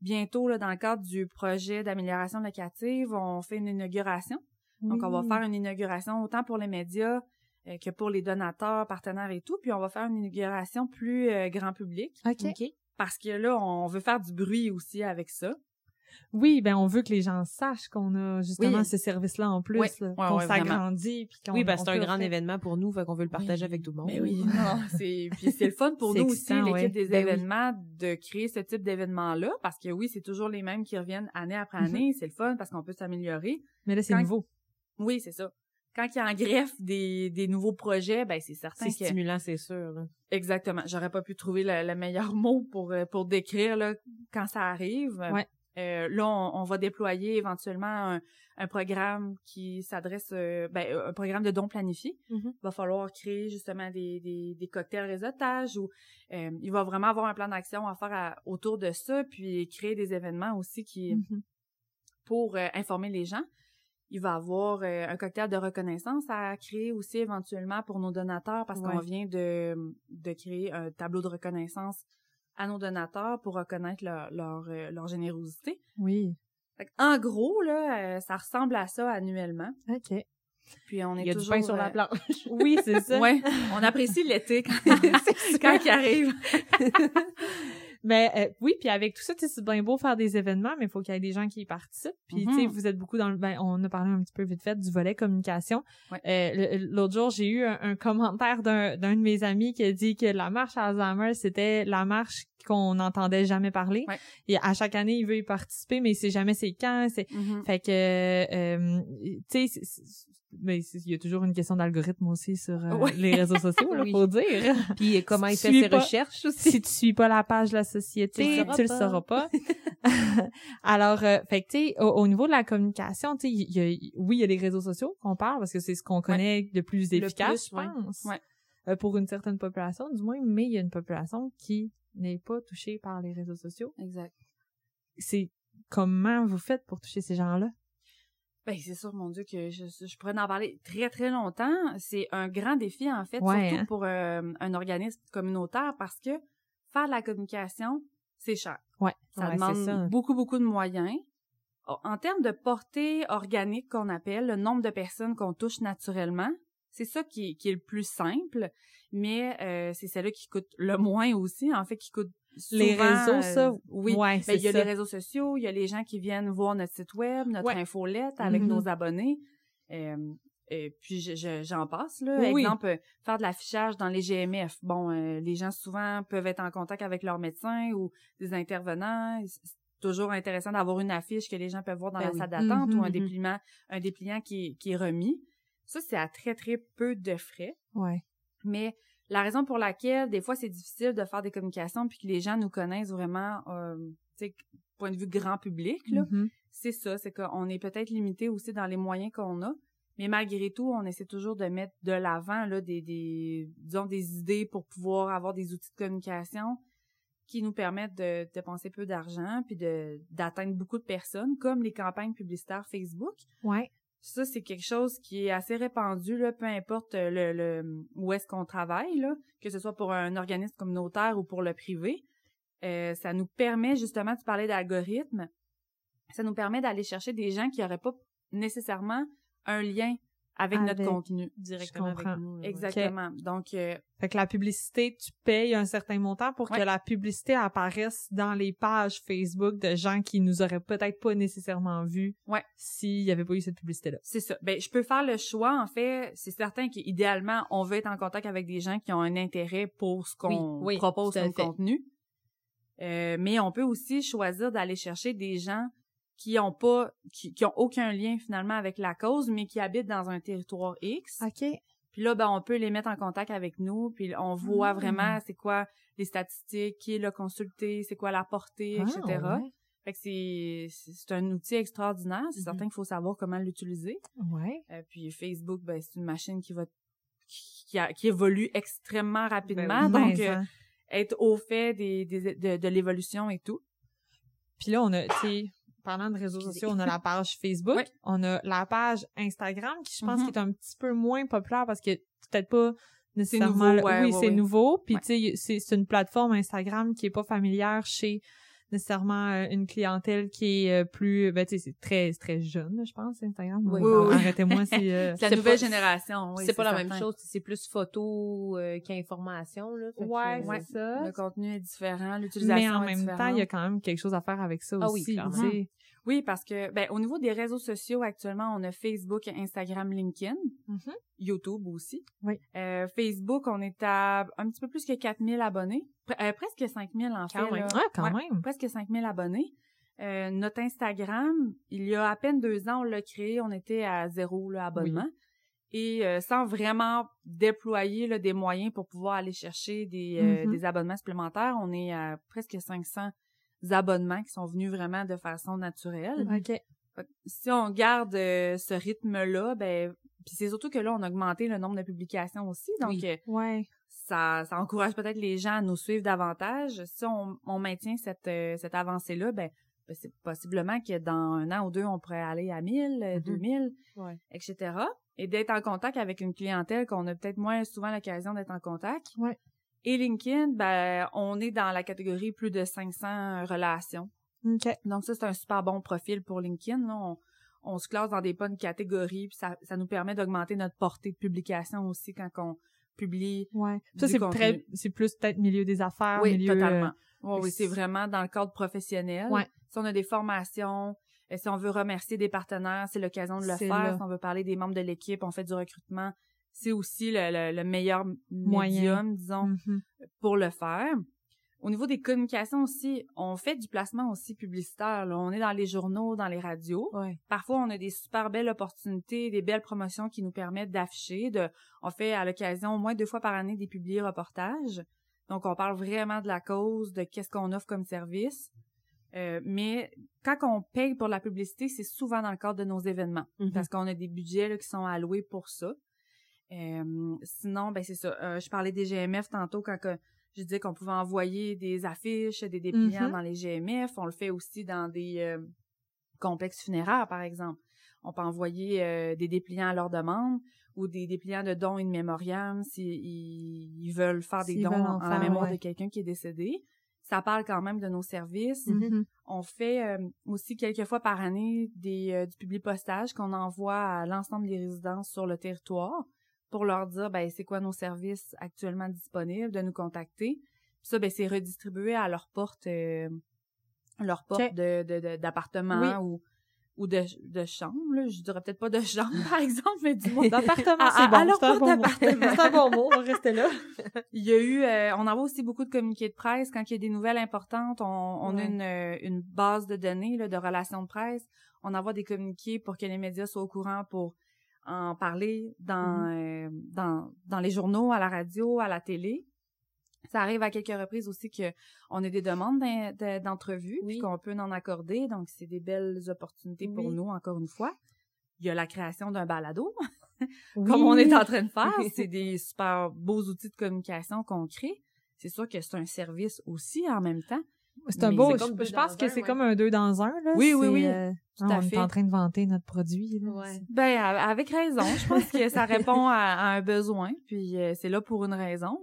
Speaker 3: Bientôt, là, dans le cadre du projet d'amélioration locative, on fait une inauguration. Donc, on va
Speaker 2: Oui.
Speaker 3: faire une inauguration autant pour les médias euh, que pour les donateurs, partenaires et tout. Puis, on va faire une inauguration plus euh, grand public
Speaker 2: OK.
Speaker 3: parce que là, on veut faire du bruit aussi avec ça.
Speaker 1: Oui, ben on veut que les gens sachent qu'on a justement ce service-là en plus, qu'on s'agrandit, puis qu'on
Speaker 4: oui, parce que c'est un grand événement pour nous, fait qu'on veut le partager avec tout le monde.
Speaker 3: Mais oui, non, c'est puis c'est le fun pour nous aussi l'équipe des ben événements de créer ce type d'événement-là, parce que oui, c'est toujours les mêmes qui reviennent année après mm-hmm. année, c'est le fun parce qu'on peut s'améliorer.
Speaker 1: Mais là, c'est nouveau.
Speaker 3: Oui, c'est ça. Quand il y a en greffe des, des nouveaux projets, ben c'est certain
Speaker 4: que... C'est stimulant, c'est sûr.
Speaker 3: Exactement. J'aurais pas pu trouver le, meilleur mot pour euh, pour décrire là quand ça arrive.
Speaker 1: Ouais.
Speaker 3: Euh, là, on, va déployer éventuellement un, programme qui s'adresse, euh, ben, un programme de dons planifiés.
Speaker 1: Mm-hmm.
Speaker 3: Il va falloir créer justement des, des, des cocktails réseautage ou euh, il va vraiment avoir un plan d'action à faire autour de ça, puis créer des événements aussi qui
Speaker 1: mm-hmm.
Speaker 3: pour informer les gens. Il va avoir un cocktail de reconnaissance à créer aussi éventuellement pour nos donateurs parce qu'on vient de, de créer un tableau de reconnaissance à nos donateurs pour reconnaître leur, leur, euh, leur générosité.
Speaker 1: Oui.
Speaker 3: en gros, là, euh, ça ressemble à ça annuellement.
Speaker 1: OK.
Speaker 3: Puis on est
Speaker 4: il y a
Speaker 3: toujours,
Speaker 4: du pain sur la
Speaker 3: euh,
Speaker 4: planche.
Speaker 1: oui, c'est ça.
Speaker 3: ouais, on apprécie l'été quand, quand il arrive.
Speaker 1: Mais euh, oui, puis avec tout ça, c'est bien beau faire des événements, mais il faut qu'il y ait des gens qui y participent. Puis tu sais, mm-hmm. vous êtes beaucoup dans le ben on a parlé un petit peu vite fait du volet communication. Euh, l'autre jour, j'ai eu un, commentaire d'un d'un de mes amis qui a dit que la marche à Alzheimer, c'était la marche qu'on n'entendait jamais parler. Et à chaque année, il veut y participer, mais il sait jamais c'est quand. C'est
Speaker 3: mm-hmm.
Speaker 1: fait que euh, tu sais mais il y a toujours une question d'algorithme aussi sur euh, les réseaux sociaux, il faut dire.
Speaker 4: Puis comment il fait ses recherches aussi.
Speaker 1: Si tu suis pas la page de la société, tu, le sauras pas. Alors, euh, fait que tu sais, au, niveau de la communication, tu sais, oui, il y a les réseaux sociaux qu'on parle parce que c'est ce qu'on connaît de plus efficace, je pense. Euh, pour une certaine population, du moins, mais il y a une population qui n'est pas touchée par les réseaux sociaux.
Speaker 3: Exact.
Speaker 1: C'est comment vous faites pour toucher ces gens-là?
Speaker 3: Ben, c'est sûr, mon Dieu, que je, je pourrais en parler très, très longtemps. C'est un grand défi, en fait, surtout
Speaker 1: hein?
Speaker 3: pour euh, un organisme communautaire, parce que faire de la communication, c'est cher.
Speaker 1: Ouais.
Speaker 3: Ça demande beaucoup, beaucoup de moyens. En termes de portée organique qu'on appelle, le nombre de personnes qu'on touche naturellement, c'est ça qui, qui, est le plus simple, mais euh, c'est celle-là qui coûte le moins aussi, en fait, qui coûte
Speaker 1: les réseaux, ça, euh,
Speaker 3: oui.
Speaker 1: Ouais,
Speaker 3: ben, il y a les réseaux sociaux, il y a les gens qui viennent voir notre site web, notre infolette avec mm-hmm. nos abonnés. Euh, et puis j'en passe là. Exemple, euh, faire de l'affichage dans les GMF. Bon, les gens souvent peuvent être en contact avec leur médecin ou des intervenants. C'est toujours intéressant d'avoir une affiche que les gens peuvent voir dans
Speaker 1: ben
Speaker 3: la salle d'attente ou un
Speaker 1: mm-hmm, mm-hmm.
Speaker 3: dépliant, un dépliant qui, qui est remis. Ça, c'est à très, très peu de frais.
Speaker 1: Ouais.
Speaker 3: Mais la raison pour laquelle des fois c'est difficile de faire des communications puis que les gens nous connaissent vraiment euh, tu sais point de vue grand public là
Speaker 1: mm-hmm.
Speaker 3: c'est ça c'est qu'on est peut-être limité aussi dans les moyens qu'on a mais malgré tout on essaie toujours de mettre de l'avant là des, des disons des idées pour pouvoir avoir des outils de communication qui nous permettent de, de dépenser peu d'argent puis de d'atteindre beaucoup de personnes comme les campagnes publicitaires Facebook
Speaker 1: ouais
Speaker 3: ça, c'est quelque chose qui est assez répandu, peu importe euh, le, le où est-ce qu'on travaille, que ce soit pour un organisme communautaire ou pour le privé. Euh, ça nous permet justement, tu parlais d'algorithme, ça nous permet d'aller chercher des gens qui n'auraient pas nécessairement un lien avec, notre contenu
Speaker 4: directement avec nous.
Speaker 3: Exactement. Donc euh,
Speaker 1: fait que la publicité, tu payes un certain montant pour que la publicité apparaisse dans les pages Facebook de gens qui nous auraient peut-être pas nécessairement vus
Speaker 3: ouais.
Speaker 1: s'il y avait pas eu cette publicité là.
Speaker 3: C'est ça. Ben je peux faire le choix en fait, c'est certain qu'idéalement on veut être en contact avec des gens qui ont un intérêt pour ce qu'on propose comme contenu. Euh, mais on peut aussi choisir d'aller chercher des gens qui ont pas qui, qui ont aucun lien finalement avec la cause mais qui habitent dans un territoire X.
Speaker 1: OK.
Speaker 3: Puis là ben on peut les mettre en contact avec nous puis on voit
Speaker 1: Ah.
Speaker 3: vraiment c'est quoi les statistiques, qui l'a consulté, c'est quoi la portée,
Speaker 1: Ah,
Speaker 3: etc.
Speaker 1: ouais.
Speaker 3: Fait que c'est c'est un outil extraordinaire, c'est
Speaker 1: Mhm.
Speaker 3: certain qu'il faut savoir comment l'utiliser.
Speaker 1: Ouais.
Speaker 3: Euh, puis Facebook ben c'est une machine qui va qui, qui, a- qui évolue extrêmement rapidement
Speaker 1: Ben,
Speaker 3: donc euh, être au fait des, des de, de l'évolution et tout.
Speaker 1: Puis là, on a, tu parlant de réseaux sociaux, on a la page Facebook, on a la page Instagram, qui je pense
Speaker 3: Mhm.
Speaker 1: qui est un petit peu moins populaire parce que peut-être pas nécessairement...
Speaker 3: nouveau,
Speaker 1: le-
Speaker 3: ouais,
Speaker 1: oui,
Speaker 3: ouais,
Speaker 1: c'est
Speaker 3: ouais.
Speaker 1: nouveau. Puis tu sais, c'est c'est une plateforme Instagram qui est pas familière chez
Speaker 5: nécessairement euh, une clientèle qui est euh, plus ben tu sais c'est très c'est très jeune je pense Instagram
Speaker 3: Oui, oui, oui.
Speaker 5: arrêtez-moi si euh,
Speaker 3: C'est la nouvelle
Speaker 4: pas-
Speaker 3: génération, oui.
Speaker 4: c'est pas la
Speaker 3: certain.
Speaker 4: même chose, c'est plus photo euh, qu'information là. Fait que,
Speaker 5: ouais
Speaker 4: euh,
Speaker 5: c'est ça
Speaker 3: Le contenu est différent, l'utilisation
Speaker 5: mais en
Speaker 3: est
Speaker 5: même temps il y a quand même quelque chose à faire avec ça
Speaker 4: Ah oui,
Speaker 5: aussi.
Speaker 3: Oui, parce que ben au niveau des réseaux sociaux actuellement, on a Facebook, Instagram, LinkedIn,
Speaker 5: Mhm.
Speaker 3: YouTube aussi.
Speaker 5: Oui.
Speaker 3: Euh, Facebook, on est à un petit peu plus que 4000 abonnés, Pre- euh, presque 5000 en
Speaker 4: Quand
Speaker 3: fait.
Speaker 4: même.
Speaker 3: là.
Speaker 5: Ah, quand
Speaker 3: Ouais,
Speaker 5: même.
Speaker 3: Presque 5000 abonnés. Euh, notre Instagram, il y a à peine deux ans, on l'a créé, on était à zéro là, abonnement. Et euh, sans vraiment déployer là, des moyens pour pouvoir aller chercher des,
Speaker 5: Mhm.
Speaker 3: des abonnements supplémentaires, on est à presque 500 abonnements qui sont venus vraiment de façon naturelle.
Speaker 5: OK.
Speaker 3: Que Si on garde euh, ce rythme-là, ben, puis c'est surtout que là, on a augmenté le nombre de publications aussi, donc
Speaker 4: Oui.
Speaker 3: euh,
Speaker 5: Ouais.
Speaker 3: ça, ça encourage peut-être les gens à nous suivre davantage. Si on, on maintient cette, euh, cette avancée-là, ben, ben, c'est possiblement que dans un an ou deux, on pourrait aller à 1000, euh,
Speaker 4: Mhm.
Speaker 3: 2000,
Speaker 4: Ouais.
Speaker 3: etc. Et d'être en contact avec une clientèle qu'on a peut-être moins souvent l'occasion d'être en contact.
Speaker 5: Ouais.
Speaker 3: Et LinkedIn, ben, on est dans la catégorie plus de 500 relations.
Speaker 5: OK.
Speaker 3: Donc ça, c'est un super bon profil pour LinkedIn. là. On, on se classe dans des bonnes catégories, puis ça, ça nous permet d'augmenter notre portée de publication aussi quand on publie.
Speaker 5: Ouais. Ça c'est très c'est plus peut-être milieu des affaires,
Speaker 3: oui,
Speaker 5: milieu euh,
Speaker 3: totalement. Oui, oui,
Speaker 5: c'est-
Speaker 3: vraiment dans le cadre professionnel.
Speaker 5: Ouais.
Speaker 3: Si on a des formations, euh, si on veut remercier des partenaires, c'est l'occasion de le faire.
Speaker 5: là.
Speaker 3: Si on veut parler des membres de l'équipe, on fait du recrutement. C'est aussi le, le- le meilleur
Speaker 5: Moyen.
Speaker 3: médium, disons,
Speaker 5: Mhm.
Speaker 3: pour le faire. Au niveau des communications aussi, on fait du placement aussi publicitaire. là. On est dans les journaux, dans les radios.
Speaker 4: Ouais.
Speaker 3: Parfois, on a des super belles opportunités, des belles promotions qui nous permettent d'afficher. De, on fait à l'occasion au moins deux fois par année des publiés reportages. Donc, on parle vraiment de la cause, de qu'est-ce qu'on offre comme service. Euh, mais quand on paye pour la publicité, c'est souvent dans le cadre de nos événements,
Speaker 4: Mhm.
Speaker 3: parce qu'on a des budgets là, qui sont alloués pour ça. Euh, sinon, ben c'est ça. Euh, je parlais des GMF tantôt quand que je disais qu'on pouvait envoyer des affiches, des dépliants
Speaker 5: Mhm.
Speaker 3: dans les GMF. On le fait aussi dans des euh, complexes funéraires, par exemple. On peut envoyer euh, des dépliants à leur demande ou des dépliants de dons in memoriam s'ils ils veulent faire des dons en, la mémoire
Speaker 5: ouais.
Speaker 3: de quelqu'un qui est décédé. Ça parle quand même de nos services.
Speaker 5: Mhm.
Speaker 3: On fait euh, aussi quelques fois par année des euh, du public postage qu'on envoie à l'ensemble des résidences sur le territoire pour leur dire ben c'est quoi nos services actuellement disponibles, de nous contacter. Puis ça ben c'est redistribué à leur porte euh, leur porte
Speaker 5: Ok.
Speaker 3: de d'appartement
Speaker 5: Oui.
Speaker 3: ou ou de de chambre là. je dirais peut-être pas de chambre par exemple mais du moins
Speaker 5: D'appartement, c'est bon. mot.
Speaker 3: d'appartement.
Speaker 5: C'est un bon mot, on rester là.
Speaker 3: Il y a eu, euh, on envoie aussi beaucoup de communiqués de presse quand il y a des nouvelles importantes. On, on a une, euh, une base de données là, de relations de presse. On envoie des communiqués pour que les médias soient au courant pour en parler dans
Speaker 5: Mm-hmm.
Speaker 3: euh, dans dans les journaux, à la radio, à la télé. Ça arrive à quelques reprises aussi que on a des demandes d'in- de- d'entrevues
Speaker 4: Oui.
Speaker 3: puis qu'on peut en accorder. Donc c'est des belles opportunités pour nous encore une fois. Il y a la création d'un balado
Speaker 5: Oui.
Speaker 3: comme on est en train de faire. C'est des super beaux outils de communication qu'on crée. C'est sûr que c'est un service aussi en même temps.
Speaker 5: C'est un beau, je,
Speaker 4: comme deux
Speaker 5: je pense que c'est
Speaker 4: ouais.
Speaker 5: comme un deux dans un, là.
Speaker 3: Oui, oui,
Speaker 5: C'est,
Speaker 3: oui.
Speaker 5: euh,
Speaker 3: Tout à
Speaker 5: on
Speaker 3: fait.
Speaker 5: est en train de vanter notre produit, là.
Speaker 4: Ouais.
Speaker 3: Ben a- avec raison. Je pense que ça répond à, à un besoin. Puis euh, c'est là pour une raison.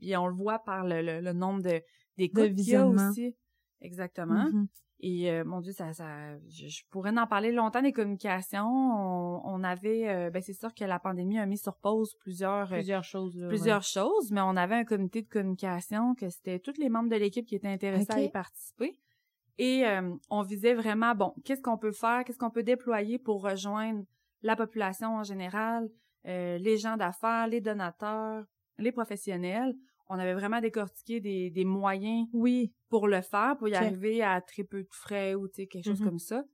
Speaker 3: Puis on le voit par le, le, le nombre de d'écoutes qu'il y a
Speaker 5: visionnements.
Speaker 3: aussi. Exactement.
Speaker 5: Mhm.
Speaker 3: Et euh, mon Dieu, ça, ça, je, je pourrais en parler longtemps des communications. On, on avait, euh, ben c'est sûr que la pandémie a mis sur pause plusieurs euh,
Speaker 4: Plusieurs choses. là,
Speaker 3: plusieurs choses, mais on avait un comité de communication que c'était tous les membres de l'équipe qui étaient intéressés à y participer. Et euh, on visait vraiment, bon, qu'est-ce qu'on peut faire, qu'est-ce qu'on peut déployer pour rejoindre la population en général, euh, les gens d'affaires, les donateurs, les professionnels. On avait vraiment décortiqué des, des moyens
Speaker 5: Oui.
Speaker 3: pour le faire, pour y arriver à très peu de frais ou quelque chose
Speaker 5: Mhm.
Speaker 3: comme ça.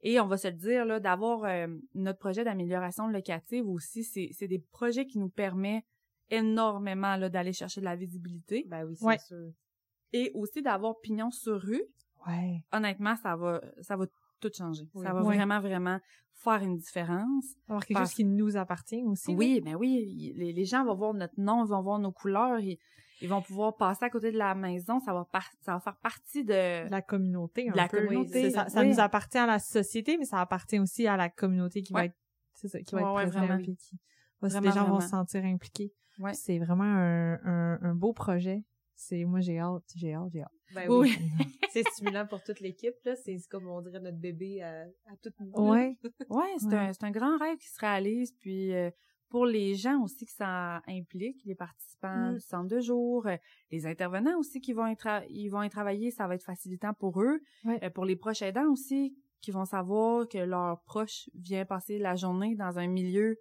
Speaker 3: Et on va se le dire, là, d'avoir euh, notre projet d'amélioration locative aussi, c'est, c'est des projets qui nous permettent énormément là, d'aller chercher de la visibilité.
Speaker 4: Ben oui, c'est
Speaker 5: Ouais.
Speaker 4: sûr.
Speaker 3: et aussi d'avoir pignon sur rue.
Speaker 5: Ouais.
Speaker 3: Honnêtement, ça va ça va tout changer.
Speaker 4: Oui.
Speaker 3: Ça va vraiment, vraiment faire une différence.
Speaker 5: Avoir quelque
Speaker 3: Parce-
Speaker 5: chose qui nous appartient aussi.
Speaker 3: Oui, mais oui, il- les, les gens vont voir notre nom, ils vont voir nos couleurs, ils, ils vont pouvoir passer à côté de la maison, ça va, par- ça va faire partie de...
Speaker 5: La communauté, un
Speaker 3: De la
Speaker 5: peu.
Speaker 3: communauté,
Speaker 5: ça, ça
Speaker 3: oui.
Speaker 5: nous appartient à la société, mais ça appartient aussi à la communauté qui va être, ça, qui va
Speaker 3: Ouais, ouais,
Speaker 5: être présente,
Speaker 3: vraiment.
Speaker 5: puis qui, va-
Speaker 3: Vraiment,
Speaker 5: les gens vont se sentir impliqués.
Speaker 3: Ouais.
Speaker 5: C'est vraiment un, un, un beau projet.
Speaker 1: C'est moi j'ai hâte, j'ai hâte, j'ai hâte.
Speaker 4: Ben
Speaker 3: Oui.
Speaker 4: oui. c'est stimulant pour toute l'équipe, là. C'est comme on dirait notre bébé à, à toute nous.
Speaker 1: Ouais.
Speaker 3: Ouais, c'est
Speaker 1: Ouais.
Speaker 3: un, c'est un grand rêve qui se réalise. Puis euh, pour les gens aussi que ça implique, les participants
Speaker 4: Mm.
Speaker 3: du centre de jour, euh, les intervenants aussi qui vont y, ils vont y travailler, ça va être facilitant pour eux.
Speaker 1: Ouais.
Speaker 3: Euh, pour les proches aidants aussi, qui vont savoir que leur proche vient passer la journée dans un milieu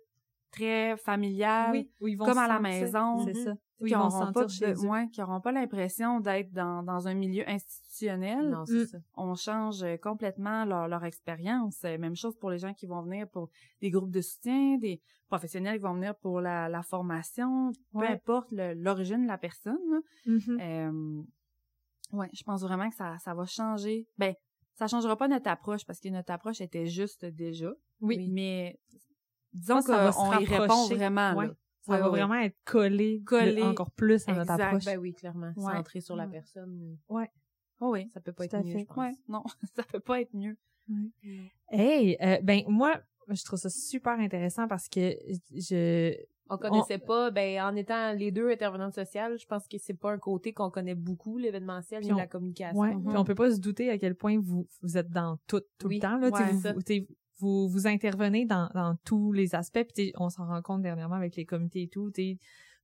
Speaker 3: très familial,
Speaker 1: Oui, où ils vont
Speaker 3: comme à la maison.
Speaker 1: C'est
Speaker 4: Mhm.
Speaker 1: ça. Où ils
Speaker 3: n'auront pas, de- ouais, qui auront pas l'impression d'être dans, dans un milieu institutionnel
Speaker 4: Non,
Speaker 1: Mm.
Speaker 4: ça.
Speaker 3: on change euh, complètement leur, leur expérience. Euh, Même chose pour les gens qui vont venir pour des groupes de soutien, des professionnels qui vont venir pour la, la formation, peu
Speaker 1: Ouais.
Speaker 3: importe le- l'origine de la personne. là.
Speaker 1: Mhm.
Speaker 3: Euh, ouais, je pense vraiment que ça, ça va changer. Ben, ça changera pas notre approche parce que notre approche était juste déjà.
Speaker 1: Oui.
Speaker 3: Mais disons
Speaker 1: pense que ça va se
Speaker 3: qu'on y répond vraiment.
Speaker 1: Ouais.
Speaker 3: là.
Speaker 1: Ça
Speaker 3: Ouais,
Speaker 1: va
Speaker 3: ouais.
Speaker 1: vraiment être collé,
Speaker 3: Collé.
Speaker 1: encore plus à notre approche.
Speaker 4: Ben oui, clairement.
Speaker 3: Ouais.
Speaker 4: Centré sur la
Speaker 1: Ouais.
Speaker 4: personne.
Speaker 3: Oh oui.
Speaker 4: Ça peut pas
Speaker 1: Tout
Speaker 4: être mieux,
Speaker 1: fait.
Speaker 4: je pense.
Speaker 3: Ouais, non, ça peut pas être mieux.
Speaker 1: Hey, euh, ben moi, je trouve ça super intéressant parce que je
Speaker 4: On connaissait pas, ben, en étant les deux intervenantes sociales, je pense que c'est pas un côté qu'on connaît beaucoup, l'événementiel
Speaker 1: on-
Speaker 4: la communication.
Speaker 1: Ouais,
Speaker 3: Mhm.
Speaker 1: puis on peut pas se douter à quel point vous vous êtes dans tout tout
Speaker 4: Oui,
Speaker 1: le temps là,
Speaker 3: ouais,
Speaker 1: vous. Vous, vous intervenez dans dans tous les aspects, puis on s'en rend compte dernièrement avec les comités et tout,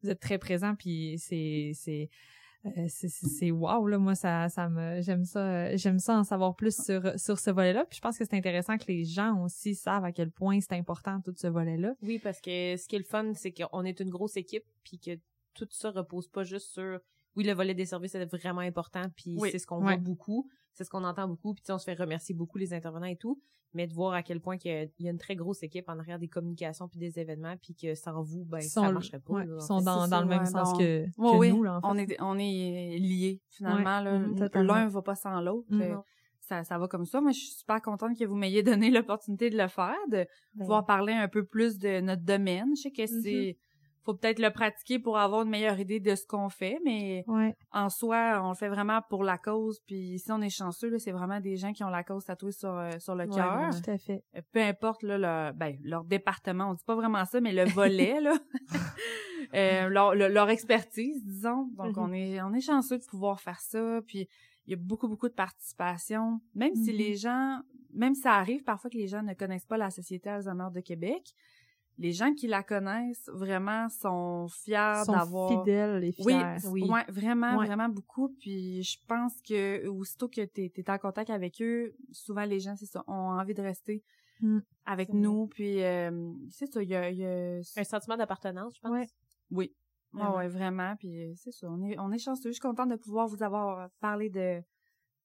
Speaker 1: vous êtes très présents puis euh, c'est c'est c'est wow là moi ça ça me j'aime ça j'aime ça en savoir plus sur sur ce volet-là puis je pense que c'est intéressant que les gens aussi savent à quel point c'est important tout ce volet-là.
Speaker 4: Oui, parce que ce qui est le fun, c'est qu'on est une grosse équipe, puis que tout ça repose pas juste sur... Oui, le volet des services est vraiment important, puis
Speaker 3: Oui.
Speaker 4: c'est ce qu'on
Speaker 1: Ouais.
Speaker 4: voit beaucoup, c'est ce qu'on entend beaucoup, puis on se fait remercier beaucoup les intervenants et tout, mais de voir à quel point qu'il y a- il y a une très grosse équipe en arrière des communications puis des événements, puis que sans vous, ben,
Speaker 1: Ils
Speaker 4: ça
Speaker 1: sont-
Speaker 4: marcherait pas.
Speaker 1: ouais,
Speaker 4: là, en
Speaker 1: ils sont dans, le même
Speaker 3: ouais,
Speaker 1: sens que,
Speaker 3: Ouais,
Speaker 1: que
Speaker 3: oui,
Speaker 1: nous là en fait
Speaker 3: on est on est liés finalement
Speaker 1: mhm, totalement.
Speaker 3: L'un va pas sans l'autre.
Speaker 1: Mhm.
Speaker 3: Euh, Ça, ça va comme ça. Moi, je suis super contente que vous m'ayez donné l'opportunité de le faire, de
Speaker 1: Ben,
Speaker 3: pouvoir parler un peu plus de notre domaine. Je sais que
Speaker 1: Mhm.
Speaker 3: c'est faut peut-être le pratiquer pour avoir une meilleure idée de ce qu'on fait, mais
Speaker 1: ouais
Speaker 3: en soi, on le fait vraiment pour la cause. Puis si on est chanceux, là, c'est vraiment des gens qui ont la cause tatouée sur euh, sur le cœur.
Speaker 1: tout à fait
Speaker 3: Euh, peu importe là, leur, ben, leur département, on dit pas vraiment ça, mais le volet, là, Euh, leur, le- leur expertise, disons. Donc,
Speaker 4: Mhm.
Speaker 3: on est on est chanceux de pouvoir faire ça. Puis, il y a beaucoup, beaucoup de participation. Même si
Speaker 1: Mhm.
Speaker 3: les gens, même si ça arrive parfois que les gens ne connaissent pas la Société Alzheimer de Québec, les gens qui la connaissent vraiment sont fiers d'avoir...
Speaker 1: fidèles et
Speaker 3: Oui,
Speaker 1: fiers
Speaker 3: oui. Ouais, vraiment,
Speaker 1: Ouais.
Speaker 3: vraiment beaucoup. Puis je pense que aussitôt que tu es, en contact avec eux, souvent les gens, c'est ça, ont envie de rester
Speaker 1: Mm.
Speaker 3: avec
Speaker 4: C'est vrai.
Speaker 3: nous. Puis euh, c'est ça, il y a, il y a-
Speaker 4: Un sentiment d'appartenance, je pense.
Speaker 1: Ouais.
Speaker 3: oui, ouais,
Speaker 4: Vraiment.
Speaker 3: ouais, vraiment. Puis euh, c'est ça, on est, on est chanceux. Je suis contente de pouvoir vous avoir parlé de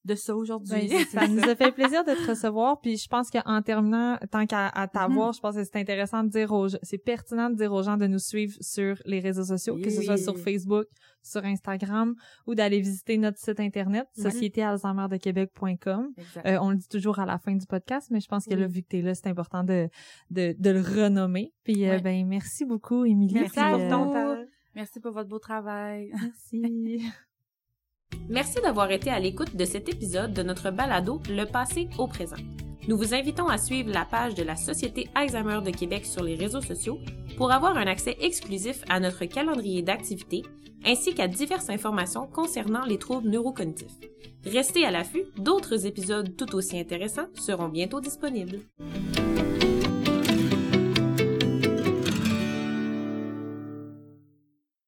Speaker 3: de ça aujourd'hui.
Speaker 1: Ben, ça nous a fait plaisir de te recevoir, puis je pense qu'en terminant, tant qu'à t'avoir, je pense que c'est intéressant de dire aux gens, c'est pertinent de dire aux gens de nous suivre sur les réseaux sociaux, que ce soit sur Facebook, sur Instagram, ou d'aller visiter notre site internet, sociétéalzheimerdequebec.com.
Speaker 3: Exact.
Speaker 1: Euh, on le dit toujours à la fin du podcast, mais je pense que là, vu que t'es là, c'est important de, de, de le renommer. Puis, euh, ben, merci beaucoup, Émilie.
Speaker 3: Merci à
Speaker 1: euh,
Speaker 3: vous. Merci pour votre beau travail.
Speaker 1: Merci.
Speaker 6: Merci d'avoir été à l'écoute de cet épisode de notre balado Le passé au présent. Nous vous invitons à suivre la page de la Société Alzheimer de Québec sur les réseaux sociaux pour avoir un accès exclusif à notre calendrier d'activités ainsi qu'à diverses informations concernant les troubles neurocognitifs. Restez à l'affût, d'autres épisodes tout aussi intéressants seront bientôt disponibles.